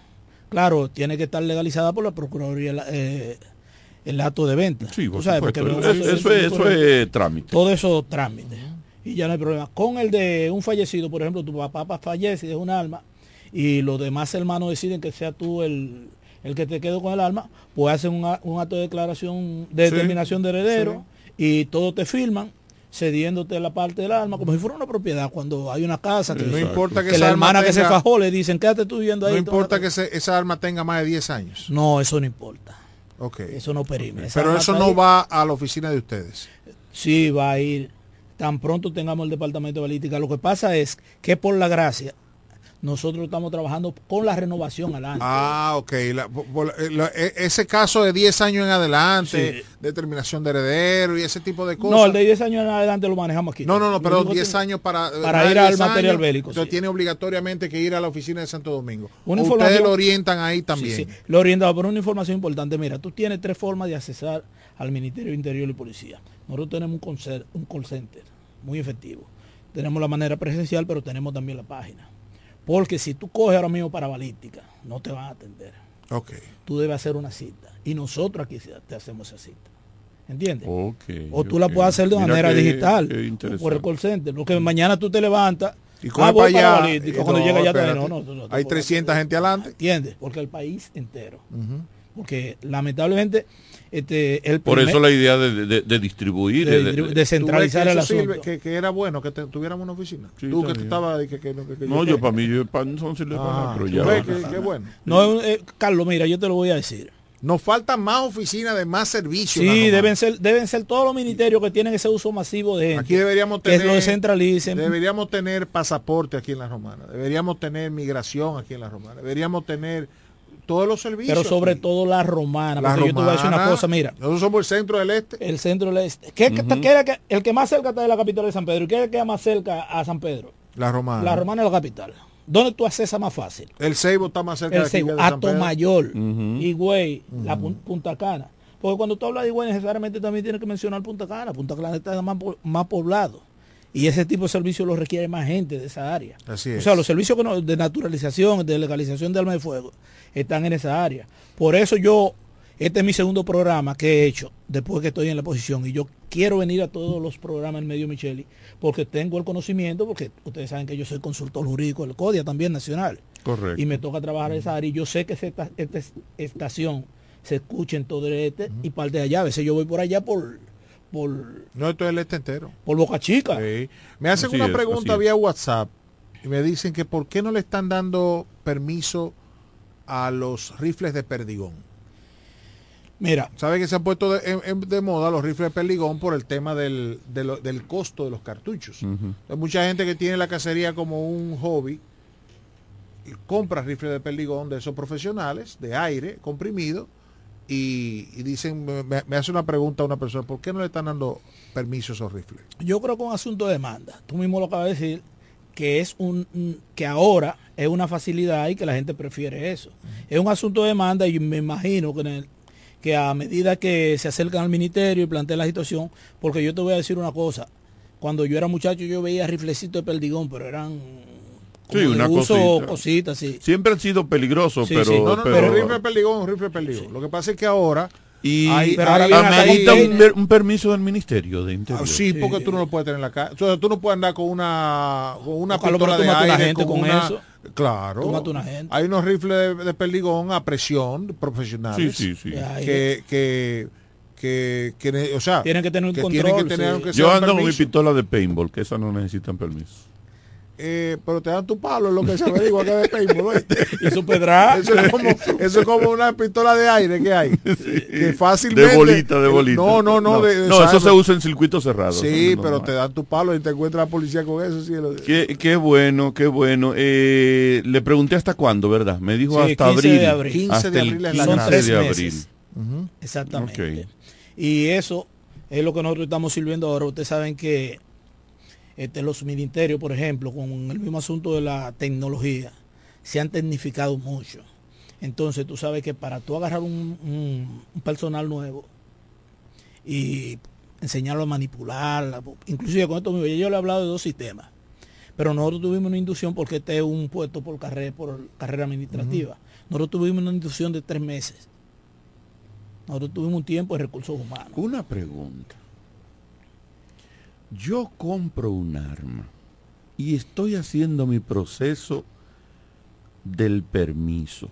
Claro, tiene que estar legalizada por la Procuraduría eh, el acto de venta. Sí, por sabes, porque no- Eso- eso es- eso es trámite. Todo eso trámite. Y ya no hay problema. Con el de un fallecido, por ejemplo, tu papá fallece y es un alma, y los demás hermanos deciden que sea tú el, el que te quede con el alma, pues hacen un, acto de declaración de Sí, determinación de heredero y todos te firman cediéndote la parte del alma como si fuera una propiedad cuando hay una casa que, No importa que que esa la alma hermana que se fajó le dicen quédate tú viviendo ahí No importa que se- esa arma tenga más de 10 años. no, eso no importa. Eso no perime. Esa Pero eso no va a la oficina de ustedes. Sí, va a ir. Tan pronto tengamos el departamento de balística. Lo que pasa es que por la gracia, nosotros estamos trabajando con la renovación adelante. Ah, ok. La- eh, la- e- ese caso de 10 años en adelante, determinación de heredero y ese tipo de cosas. no, el de 10 años en adelante lo manejamos aquí. No, no, no, pero único 10 que- años para, ir al 10 material años, bélico, Entonces sí. tiene obligatoriamente que ir a la oficina de Santo Domingo. Una Ustedes lo orientan ahí también. Sí, sí. Lo orientado por una información importante. Mira, tú tienes tres formas de accesar al Ministerio de Interior y Policía. Nosotros tenemos un, concer- un call center muy efectivo. Tenemos la manera presencial, pero tenemos también la página. Porque si tú coges ahora mismo para balística, no te van a atender. Ok. Tú debes hacer una cita. Y nosotros aquí te hacemos esa cita. ¿Entiendes? Ok, o tú la puedes hacer de Mira manera qué- digital. qué por el call center. Porque mañana tú te levantas. Y ah, voy para allá, y Cuando no, llega ya te no, no, no, no, Hay tú- 300 gente adelante. ¿Entiendes? Porque el país entero. Porque lamentablemente este, el Por primer- eso la idea de, de- de distribuir. De de- distribu- de- descentralizar ¿Tú ves que el sirve? asunto. que, que era bueno que te- tuviéramos una oficina. Sí, tú que estabas que, que no, que- que No, yo para mí, yo para no sirve para nada, Ah, pero ya. ves que- que bueno. No, eh, Carlos, mira, yo te lo voy a decir. Nos faltan más oficinas de más servicios. Sí, deben ser, deben ser todos los ministerios que tienen ese uso masivo de gente. Aquí deberíamos que tener lo descentralicen. Deberíamos tener pasaporte aquí en la Romana. Deberíamos tener migración aquí en la Romana. Deberíamos tener todos los servicios. pero sobre todo la romana. La porque yo te voy a decir una Romana, cosa, mira. Nosotros somos el centro del este. El centro del este. ¿Qué, qué era que- el que más cerca está de la capital de San Pedro? ¿Y qué es el que más cerca a San Pedro? La Romana. La romana es la capital. ¿Dónde tú accesas más fácil? El Ceibo está más cerca El de aquí que de San Pedro. Atomayor, Higüey, la Pun- Punta Cana. Porque cuando tú hablas de Higüey necesariamente también tienes que mencionar Punta Cana. Punta Cana está más, más poblado. Y ese tipo de servicios lo requiere más gente de esa área. Así O es. sea, los servicios de naturalización, de legalización de armas de fuego, están en esa área. Por eso yo, este es mi segundo programa que he hecho después que estoy en la posición. Y yo quiero venir a todos los programas en medio Micheli, porque tengo el conocimiento, porque ustedes saben que yo soy consultor jurídico del CODIA también nacional. Correcto. Y me toca trabajar en esa área. Y yo sé que esta, esta estación se escucha en todo este y parte de allá. A veces yo voy por allá por, por, No, esto es el este entero. por Boca Chica. Sí. Me hacen Así una es, pregunta vía WhatsApp y me dicen que por qué no le están dando permiso a los rifles de perdigón. Mira, Sabe que se han puesto de, en- en- de moda los rifles de perdigón por el tema del, de lo- del costo de los cartuchos. Hay mucha gente que tiene la cacería como un hobby y compra rifles de perdigón de esos profesionales, de aire, comprimido, y, y dicen, me, hace una pregunta a una persona, ¿por qué no le están dando permiso a esos rifles? yo creo que un asunto de demanda. Tú mismo lo acabas de decir, que es un que ahora es una facilidad y que la gente prefiere eso. Es un asunto de demanda y me imagino que, en el- que a medida que se acercan al ministerio y plantean la situación, porque yo te voy a decir una cosa, cuando yo era muchacho yo veía riflecitos de perdigón, pero eran Sí, una uso, cosita. sí. Siempre han sido peligrosos, Sí, pero, sí. No, no, pero- el rifle de perdigón es un rifle de perdigón. Lo que pasa es que ahora... y pero ahora amerita un, un permiso del Ministerio de Interior. Ah, sí, porque tú no lo puedes tener en la casa. O sea, tú no puedes andar con una, con una pistola de aire, gente con una- eso. Claro. Una gente. Hay unos rifles de, de perdigón a presión profesionales Sí, sí, sí. Ay, que, que, que, o sea, Tienen que tener un que control, tienen que tener sí. aunque sea Yo un ando con mi pistola de paintball, que esas no necesitan permiso. Eh, pero te dan tu palo, es lo que se averigua que es de paintball, <laughs> su pedra. Eso es, como, eso es como una pistola de aire que hay. <laughs> Que fácilmente. De bolita, de bolita. No, no, no. de- de- no eso se usa en circuitos cerrados. Sí, Eso no pero te dan tu palo y te encuentra la policía con eso. Sí, lo- Qué, qué bueno, qué bueno. Eh, le pregunté hasta cuándo, ¿verdad? Me dijo Sí, hasta 15 abril. de abril. 15 Hasta de el abril es la 15 Son tres de abril. meses. Ujú. Exactamente. Y eso es lo que nosotros estamos sirviendo ahora. Ustedes saben que este, los ministerios, por ejemplo, con el mismo asunto de la tecnología, se han tecnificado mucho. Entonces tú sabes que para tú agarrar un, un- un personal nuevo y enseñarlo a manipular, inclusive con esto mismo, yo le he hablado de dos sistemas. Pero nosotros tuvimos una inducción porque este es un puesto por carrera, por carrera administrativa. Nosotros tuvimos una inducción de tres meses. Nosotros tuvimos un tiempo de recursos humanos. Una pregunta. Yo compro un arma y estoy haciendo mi proceso del permiso.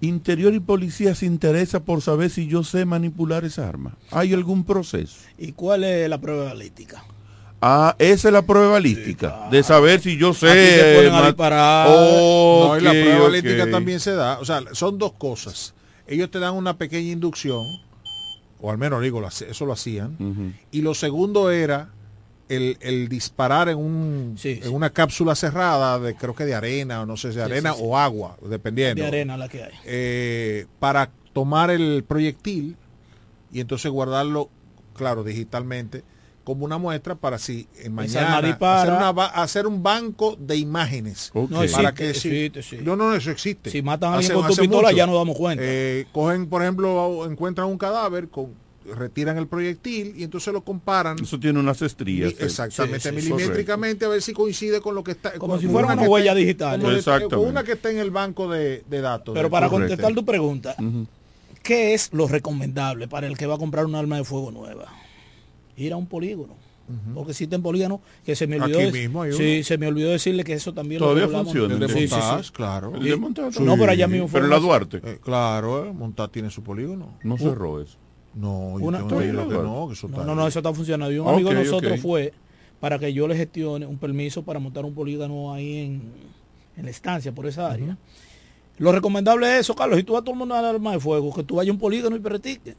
Interior y policía se interesa por saber si yo sé manipular esa arma. ¿Hay algún proceso? ¿Y cuál es la prueba balística? Ah, esa es la prueba balística. De saber si yo sé. Aquí te ponen a ma- disparar. no, y la prueba ok. balística también se da. O sea, son dos cosas. Ellos te dan una pequeña inducción, o al menos digo, eso lo hacían. Y lo segundo era el, el disparar en, un, Sí, en una cápsula cerrada, de creo que de arena, o no sé si de Sí, arena sí, sí. o agua, dependiendo. De arena la que hay. eh, para tomar el proyectil y entonces guardarlo, claro, digitalmente, como una muestra para si arma mañana hacer, una hacer un banco de imágenes. No Para existe, que si- existe, sí. No, no, eso existe. Si matan a alguien Hace- con tu pistola mucho. ya nos damos cuenta. Eh, cogen, por ejemplo, encuentran un cadáver, con, retiran el proyectil y entonces lo comparan. Eso tiene unas estrías. mi- exactamente, sí, sí, milimétricamente a ver si coincide con lo que está. Como con- si fuera una huella está- digital. de- con una que está en el banco de, de datos. Pero para contestar tu pregunta. ¿qué es lo recomendable para el que va a comprar un arma de fuego nueva? Ir a un polígono. Porque existen polígonos que se me olvidó. Aquí de- mismo hay sí, se me olvidó decirle que eso también Todavía lo funciona. El de Sí, sí, sí. Montage, claro. El de Montage. No, pero allá mismo Pero en la Duarte. Eh, claro, eh, Montar tiene su polígono. No cerró eso. No, yo Una- tengo entendido que no, que eso No, está no, no, eso está funcionando. Y un amigo de nosotros ok. fue para que yo le gestione un permiso para montar un polígono ahí en, en la estancia, por esa área. Lo recomendable es eso, Carlos. Si tú vas a todo el mundo a dar arma de fuego, que tú vayas a un polígono y practiques.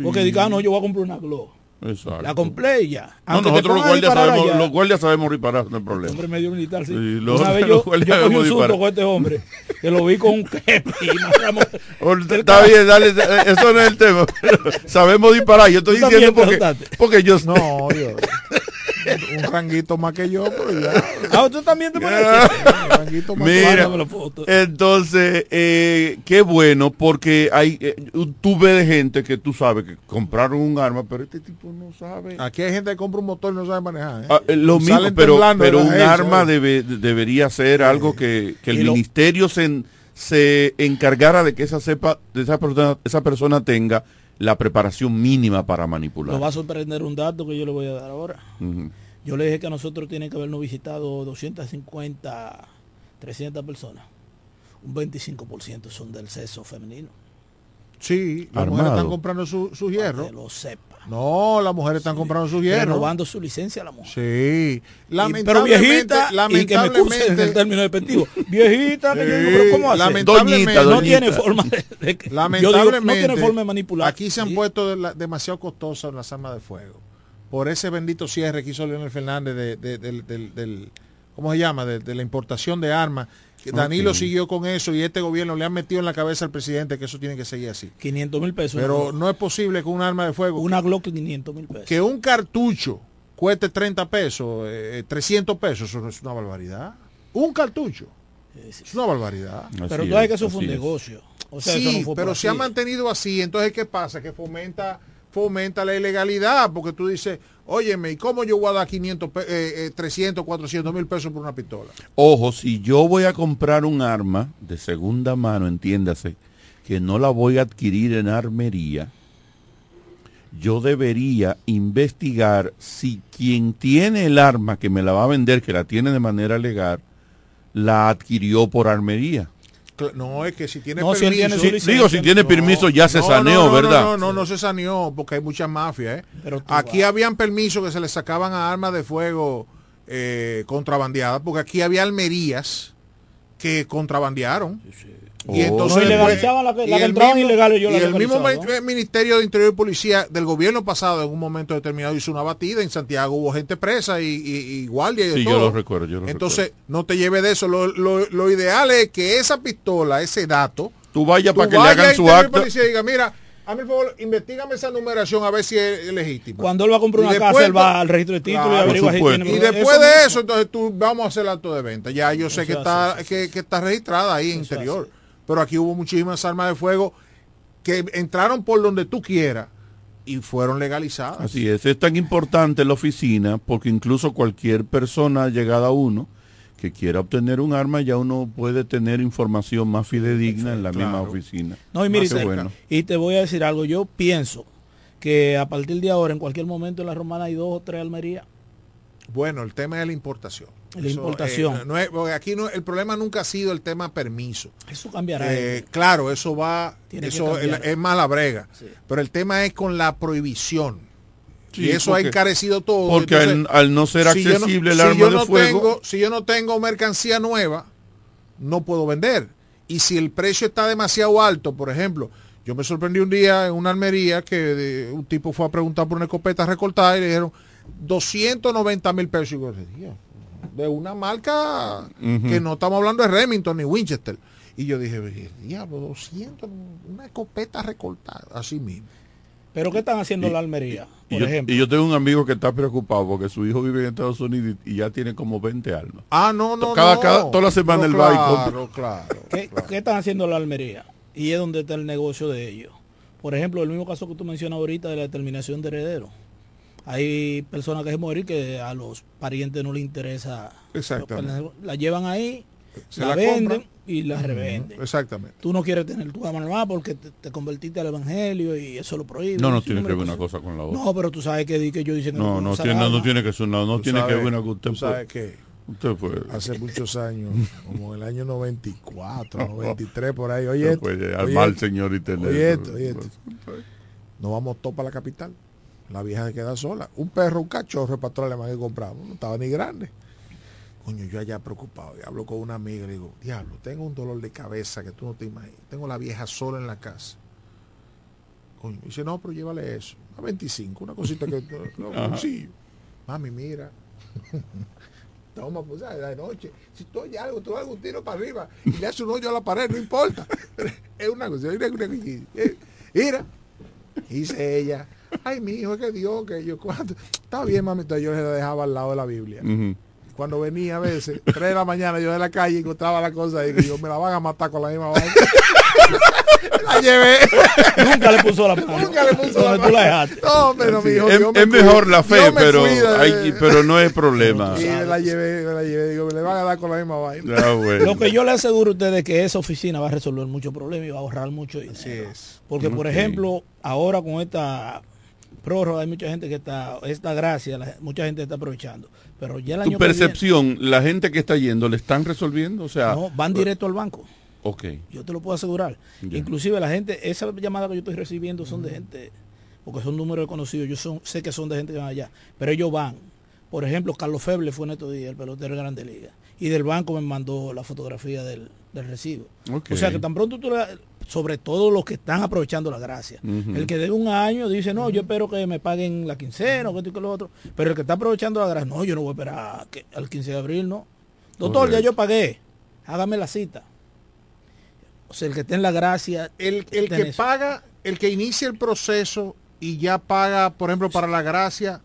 Porque digas, ah, no, yo voy a comprar una Glock. Exacto. La compré y ya. No, Aunque te nosotros los guardias, sabemos, allá. los guardias sabemos disparar, no hay problema. Hombre medio militar, sí. Sí, <laughs> los- Una vez yo, guardias yo cogí un sabemos susto disparar. con este hombre, que lo vi con un kepi y <laughs> matamos- Está bien, dale, eh, eso no es el tema. sabemos disparar. Yo estoy diciendo porque, porque yo No, yo. <laughs> un ranguito más que yo, pero ya. Ah, tú también te pones. <laughs> Un ranguito más que Mira, entonces, eh, qué bueno, porque hay, eh, tú ves de gente que tú sabes que compraron un arma, pero este tipo no sabe. Aquí hay gente que compra un motor y no sabe manejar. ¿eh? Ah, eh, lo mismo, pero, pero un arma ¿eh? debe- de- debería ser algo que, que el Y lo- ministerio se, se encargara de que esa, sepa, de esa, persona, esa persona tenga la preparación mínima para manipular. Lo va a sorprender un dato que yo le voy a dar ahora. Yo le dije que a nosotros tienen que habernos visitado 250, 300 personas. Un 25% son del sexo femenino. Sí, las Armado. mujeres están comprando su, su Para hierro. que lo sepa. No, las mujeres están comprando su hierro. Renovando su licencia a la mujer. Sí. Y- pero Lamentablemente, viejita, y que me en el lamentablemente, término despectivo. Viejita, que yo Sí, pero ¿cómo hace? lamentablemente- Doñita, no doñita. tiene forma de, de yo digo, lamentablemente, no tiene forma de manipular. Aquí se han Sí. puesto de la- demasiado costosas las armas de fuego. Por ese bendito cierre que hizo Leonel Fernández de, de- del, del- del- ¿cómo se llama? De, de la importación de armas. Danilo siguió con eso y este gobierno le ha metido en la cabeza al presidente que eso tiene que seguir así. 500 mil pesos. Pero no es posible que un arma de fuego, una Glock 500 mil pesos. que un cartucho cueste 30 pesos, eh, 300 pesos, eso no es una barbaridad. Un cartucho. Es una barbaridad. Así Pero tú sabes que eso fue un es. negocio. O sea, eso sí, no fue pero se ha mantenido así. Entonces, ¿qué pasa? Que fomenta fomenta la ilegalidad, porque tú dices, óyeme, ¿y cómo yo voy a dar 500, pe- eh, eh, 300, 400 mil pesos por una pistola? Ojo, si yo voy a comprar un arma de segunda mano, entiéndase, que no la voy a adquirir en armería, yo debería investigar si quien tiene el arma que me la va a vender, que la tiene de manera legal, la adquirió por armería. No, es que si tiene No, si él permiso. tiene licencia. digo, si tiene permiso, ya se saneó, no, ¿verdad? No, no, no, no se saneó porque hay muchas mafias. ¿eh? Pero tú Aquí habían permisos que se le sacaban a armas de fuego eh, contrabandeadas, porque aquí había almerías que contrabandearon. Oh. Y entonces No, y después- legalizaban la que- la y que el mismo- ilegales, yo y la el mismo legalizaba. mi- Ministerio de Interior y Policía del gobierno pasado en un momento determinado hizo una batida en Santiago hubo gente presa y, y- y guardia y de Sí, yo lo recuerdo, yo lo entonces no te lleves de eso lo, lo- lo ideal es que esa pistola ese dato Tú vayas para que le hagan su Interior y acta. Policía y diga mira a mí por favor investigame esa numeración a ver si es legítima Cuando él va a comprar Y una después casa, él va al registro de título y averigua si tiene y después de eso, entonces tú vamos a hacer el acto de venta. Ya yo sé que está que, que está registrada ahí en interior. Pero aquí hubo muchísimas armas de fuego que entraron por donde tú quieras y fueron legalizadas. Así es, es tan importante la oficina porque incluso cualquier persona llegada a uno que quiera obtener un arma ya uno puede tener información más fidedigna en la misma oficina. No, y mire, te- bueno. y te voy a decir algo, yo pienso que a partir de ahora, en cualquier momento en la romana hay dos o tres almerías. Bueno, el tema es la importación. La importación. eh, no es- porque aquí no, el problema nunca ha sido el tema permiso. Eso cambiará. Eh, claro, eso va, Tiene eso es, cambiar. es más la brega. Pero el tema es con la prohibición. Sí, y eso porque- ha encarecido todo. porque al- al no ser si yo accesible el si arma de no fuego- tengo- si yo no tengo mercancía nueva, no puedo vender. Y si el precio está demasiado alto, por ejemplo, yo me sorprendí un día en una almería que de- un tipo fue a preguntar por una escopeta recortada y le dijeron 290 mil pesos. Y yo decía, de una marca que no estamos hablando de Remington ni Winchester. Y yo dije, diablo, 200, una escopeta recortada, así mismo. Pero ¿qué están haciendo la almería? Y Por yo, ejemplo. y yo tengo un amigo que está preocupado porque su hijo vive en Estados Unidos y, y ya tiene como 20 armas. Ah, no, no, Cada- no. cada- toda la semana va y claro, claro. ¿Qué, qué están haciendo la almería? Y es donde está el negocio de ellos. Por ejemplo, el mismo caso que tú mencionas ahorita de la determinación de heredero. Hay personas que se mueren que a los parientes no les interesa. Exactamente. La llevan ahí, Se la, la venden compran. y la revenden. Exactamente. Tú no quieres tener tu arma más porque te, te convertiste al evangelio y eso lo prohíbe. No, no tiene que número ver de una cosa con la otra. No, pero tú sabes que, di que yo dicen que No, no tiene, no, tiene que ser, no, no tiene que ver una que fue- sabes que Usted fue. hace muchos años, <laughs> como el año 94, 93, por ahí. Oye, No oye armar, esto, señor, y tener- Oye esto, oye esto. Nos vamos todos para la capital. La vieja se queda sola. Un perro, un cachorro, el pastor alemán que compramos. No estaba ni grande. Coño, yo allá preocupado. Y hablo con una amiga y le digo, diablo, tengo un dolor de cabeza que tú no te imaginas. Tengo la vieja sola en la casa. Coño, dice, no, pero llévale eso. A 25, una cosita que... No, bolsillo. Mami, mira. <laughs> Toma, pues, de noche. Si tú oyes algo, tú hagas un tiro para arriba y le haces un hoyo a la pared, no importa. <laughs> es una cosa. Mira, mira, mira. Mira. Dice ella. <laughs> Ay, mi hijo, es que Dios, que yo cuando. Está bien, mami. Entonces yo se la dejaba al lado de la Biblia. Ujú. Cuando venía a veces, <laughs> 3 de la mañana, yo de la calle encontraba la cosa y yo me la van a matar con la misma vaina. <laughs> la llevé. Nunca le puso la mano. Nunca le puso la tú la mano. dejaste. No, pero mi hijo, es, Dios me es mejor la fe, me pero, de- hay- pero no es problema. Y me la llevé, me la llevé. Digo, me le van a dar con la misma vaina. Ah, bueno. Lo que yo le aseguro a ustedes es que esa oficina va a resolver muchos problemas y va a ahorrar mucho dinero. Porque, por Ok. ejemplo, ahora con esta prórroga hay mucha gente que está, esta gracia, la- mucha gente está aprovechando. Pero ya el año Tu viene- percepción, la gente que está yendo, ¿le están resolviendo? O sea, no, van directo al banco. ok. Yo te lo puedo asegurar. Inclusive la gente, esas llamadas que yo estoy recibiendo son de gente, porque son números conocidos, yo son, sé que son de gente que van allá, pero ellos van. Por ejemplo, Carlos Feble fue en estos días, el pelotero de Grande Liga. Y del banco me mandó la fotografía del, del recibo. Ok. O sea que tan pronto tú le- sobre todo los que están aprovechando la gracia. El que debe un año dice, no, yo espero que me paguen la quincena o que esto y que lo otro. Pero el que está aprovechando la gracia, no, yo no voy a esperar que, al 15 de abril, no. Doctor, ya yo pagué. Hágame la cita. O sea, el que esté en la gracia. El, el que eso. paga, el que inicia el proceso y ya paga, por ejemplo, para la gracia,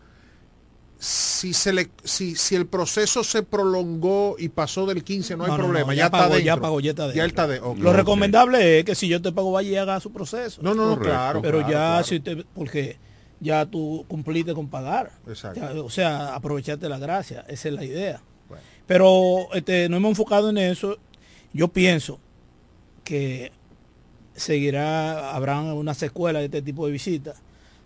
si se le, si, si el proceso se prolongó y pasó del 15, no hay No, problema, no, ya, pagó, está ya pagó, ya está Ya dentro. él está de. Lo recomendable es que si yo te pago, vaya y haga su proceso. No, no, no, Correcto. claro, Pero claro, ya claro. si te, porque ya tú cumpliste con pagar. Exacto. Ya, o sea, aprovecharte la gracia, esa es la idea. Pero este, no hemos enfocado en eso. Yo pienso que seguirá, habrán una secuela de este tipo de visitas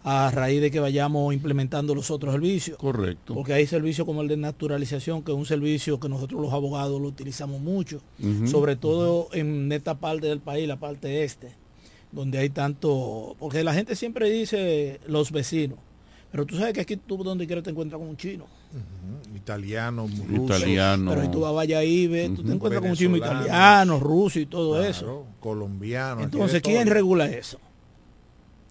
a raíz de que vayamos implementando los otros servicios. Correcto. Porque hay servicios como el de naturalización, que es un servicio que nosotros los abogados lo utilizamos mucho, sobre todo en esta parte del país, la parte este, donde hay tanto, porque la gente siempre dice los vecinos, pero tú sabes que aquí tú donde quieras te encuentras con un chino. Italiano, ruso. Italiano. Pero ahí tú vas a Valladolid, tú te encuentras con un chino italiano, ruso y todo Claro, eso. Colombiano. Entonces, todo. ¿quién regula eso?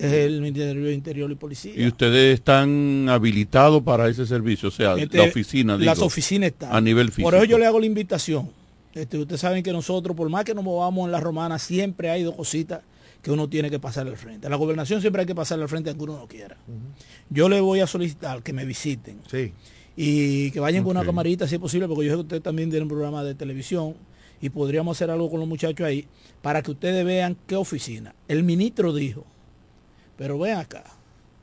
Es el Ministerio de Interior y Policía. Y ustedes están habilitados para ese servicio, o sea, Este, la oficina, Las digo, oficinas están. a nivel físico. Por eso yo le hago la invitación. Este, ustedes saben que nosotros, por más que nos movamos en la romana, siempre hay dos cositas que uno tiene que pasar al frente. A la gobernación siempre hay que pasar al frente aunque uno no quiera. Yo le voy a solicitar que me visiten. Sí. Y que vayan con una camarita si es posible, porque yo sé que ustedes también tienen un programa de televisión y podríamos hacer algo con los muchachos ahí para que ustedes vean qué oficina. El ministro dijo, pero ven acá,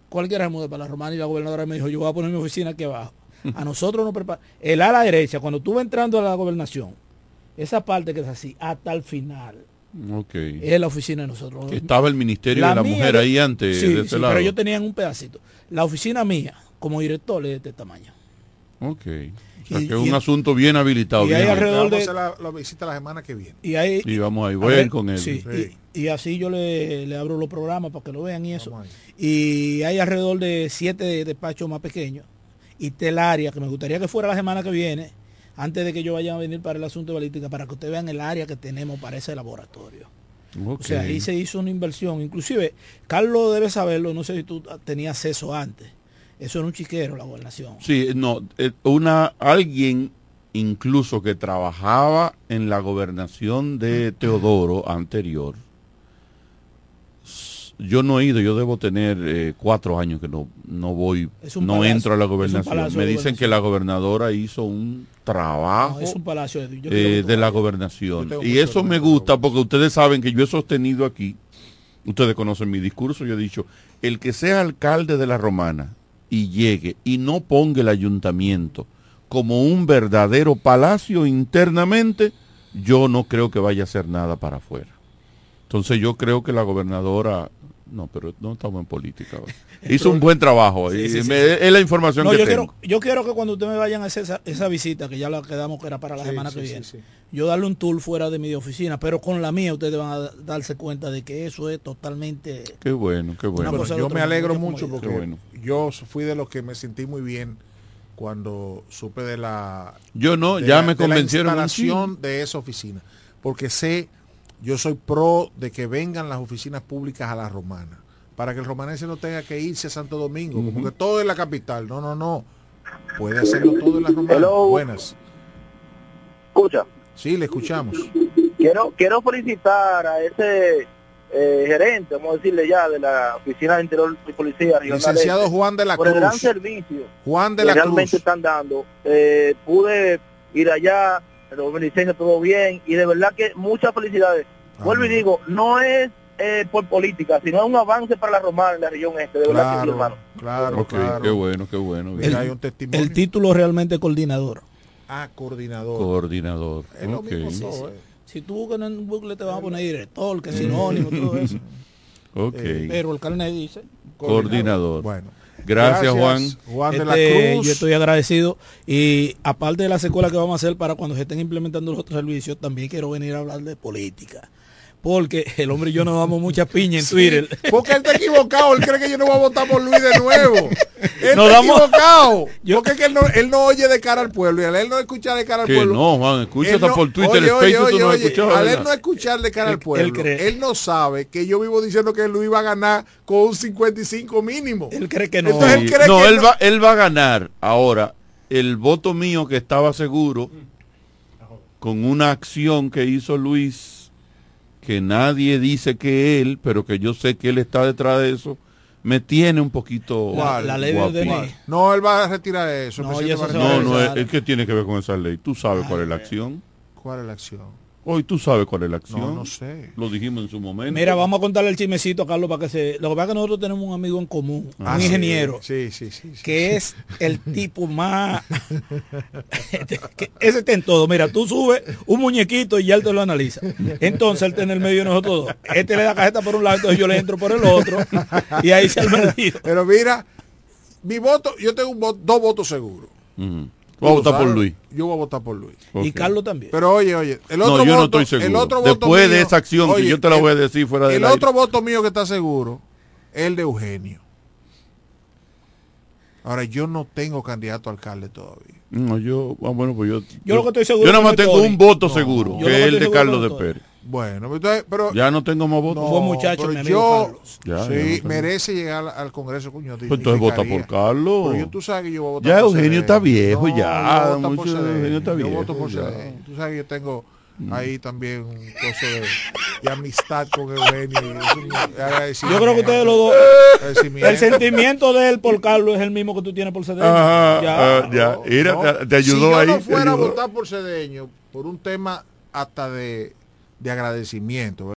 cualquiera se para la romana y la gobernadora me dijo, yo voy a poner mi oficina aquí abajo. A nosotros nos prepara. El ala derecha, cuando tú vas entrando a la gobernación, esa parte que es así, hasta el final, Ok. es la oficina de nosotros. Que estaba el Ministerio La de la mía Mujer ahí antes Sí, de ese sí, lado. pero yo tenía en un pedacito. La oficina mía, como director, es de este tamaño. Ok. O sea, Y- que es y- un asunto bien habilitado. y bien hay habilitado. alrededor Vamos de- hacer la, la visita la semana que viene. Y vamos ahí, voy a ir con él. Sí, Sí. Y, y así yo le, le abro los programas para que lo vean y eso. Y hay alrededor de siete despachos más pequeños. Y telaria, que me gustaría que fuera la semana que viene, antes de que yo vaya a venir para el asunto de balística, para que ustedes vean el área que tenemos para ese laboratorio. Ok. O sea, ahí se hizo una inversión. Inclusive, Carlos debe saberlo, no sé si tú tenías acceso antes. Eso era un chiquero, la gobernación. Sí, no, eh, una alguien incluso que trabajaba en la gobernación de Teodoro anterior. Yo no he ido, yo debo tener eh, cuatro años que no, no voy, no palacio, entro a la gobernación. Me dicen que la gobernadora hizo un trabajo No, es un palacio de, yo eh, de la gobernación. Yo Y eso me gusta porque ustedes saben que yo he sostenido aquí, ustedes conocen mi discurso, yo he dicho, el que sea alcalde de la Romana y llegue y no ponga el ayuntamiento como un verdadero palacio internamente, yo no creo que vaya a hacer nada para afuera. Entonces yo creo que la gobernadora, no, pero no estamos en política. <laughs> Hizo un buen trabajo. Sí, y sí, sí, me- sí. Es la información No, que yo tengo. quiero, yo quiero que cuando ustedes me vayan a hacer esa, esa visita, que ya la quedamos que era para la Sí, semana sí, que sí, viene, sí. Yo darle un tour fuera de mi oficina, pero con la mía ustedes van a da- darse cuenta de que eso es totalmente... Qué bueno, qué bueno. Una cosa de yo me alegro mucho porque bueno. yo fui de los que me sentí muy bien cuando supe de la Yo no, ya la- me de la convencieron un instalación de esa oficina porque sé yo soy pro de que vengan las oficinas públicas a la romana para que el romanense no tenga que irse a Santo Domingo como que todo en la capital. No no no puede hacerlo todo en la romana. Hello. buenas. Escucha, sí le escuchamos quiero quiero felicitar a ese eh, gerente, vamos a decirle ya, de la Oficina de Interior y Policía Regional licenciado Este, Juan de la por el gran Cruz servicio Juan de que realmente Cruz están dando. Eh, pude ir allá, el mi licencia todo bien y de verdad que muchas felicidades. Vuelvo y digo, no es eh, por política, sino es un avance para la romana en la región este, de verdad que sí, hermano. claro claro qué bueno, qué bueno. Hay un testimonio El título realmente es coordinador. Ah coordinador Coordinador. es lo ok. mismo todo, eh. Si tú buscas en Google te van a poner director, que sinónimo, todo eso. <laughs> Ok. Pero el carnet dice... Coordinador. bueno Gracias, Juan. Juan de la Este, Cruz Yo estoy agradecido y aparte de la secuela que vamos a hacer para cuando se estén implementando los otros servicios, también quiero venir a hablar de política. Porque el hombre y yo nos damos mucha piña en Twitter. Porque él está equivocado, él cree que yo no voy a votar por Luis de nuevo. <laughs> Él Nos está damos- equivocado. Porque es que él no, él no oye de cara al pueblo y al él no escucha de cara al Que pueblo. no, Juan, escucha él hasta no- por Twitter, oye, el oye, Facebook, tú oye, no escuchado, Al él no escuchar de cara Él- al pueblo, él cree- él no sabe que yo vivo diciendo que Luis va a ganar con un 55 mínimo. Él cree que no. Entonces él Sí. cree no, que él no- va, él va a ganar. Ahora, el voto mío que estaba seguro con una acción que hizo Luis, que nadie dice que él, pero que yo sé que él está detrás de eso, me tiene un poquito La- la ley. DNI. No, él va a retirar eso. No, eso No, no, es que tiene que ver con esa ley. Tú sabes cuál es la acción. ¿Cuál es la acción? Hoy tú sabes cuál es la acción. No, no sé. Lo dijimos en su momento. Mira, vamos a contarle el chismecito a Carlos para que se... Lo que pasa es que nosotros tenemos un amigo en común, Ah, un sí. ingeniero, Sí, sí, sí. sí. que es el tipo más... <laughs> que ese está en todo. Mira, tú subes un muñequito y ya él te lo analiza. Entonces él está en el medio de nosotros dos. Este le da cajeta por un lado, entonces yo le entro por el otro. Y ahí se ha perdido. Pero mira, mi voto, yo tengo un voto- dos votos seguros. Voy a votar por. Luis. Yo voy a votar por Luis. Y. Carlos también. Pero oye, oye, el No, otro yo no voto, estoy seguro. el otro voto Después de mío- esa acción que yo te la voy a decir fuera del El aire. otro voto mío que está seguro es el de Eugenio. Ahora, yo no tengo candidato a alcalde todavía. No, yo, ah, bueno, pues yo. Yo lo que estoy seguro Yo nada es más tengo un voto No, seguro, yo que es el de Carlos de. Pérez. Bueno, entonces, pero Ya no tengo más votos. Fue muchacho, pero yo. Ya, ya sí, no tengo. merece llegar al, al Congreso, coño. Pues entonces vota por Carlos. Pero yo, tú sabes que yo voy a votar Ya por Eugenio está viejo, No, ya, yo mucho. Eugenio está Yo viejo, voto por ya. Mm. Tú sabes que yo tengo ahí también un coso de, de amistad con Eugenio. Yo creo que ustedes los dos... El sentimiento de él por Carlos es el mismo que tú tienes por Cedeño. Ajá, Ya. ah, ya. Mira, No, te, te ayudó si yo ahí. no fuera a votar por Cedeño por un tema hasta de, de agradecimiento,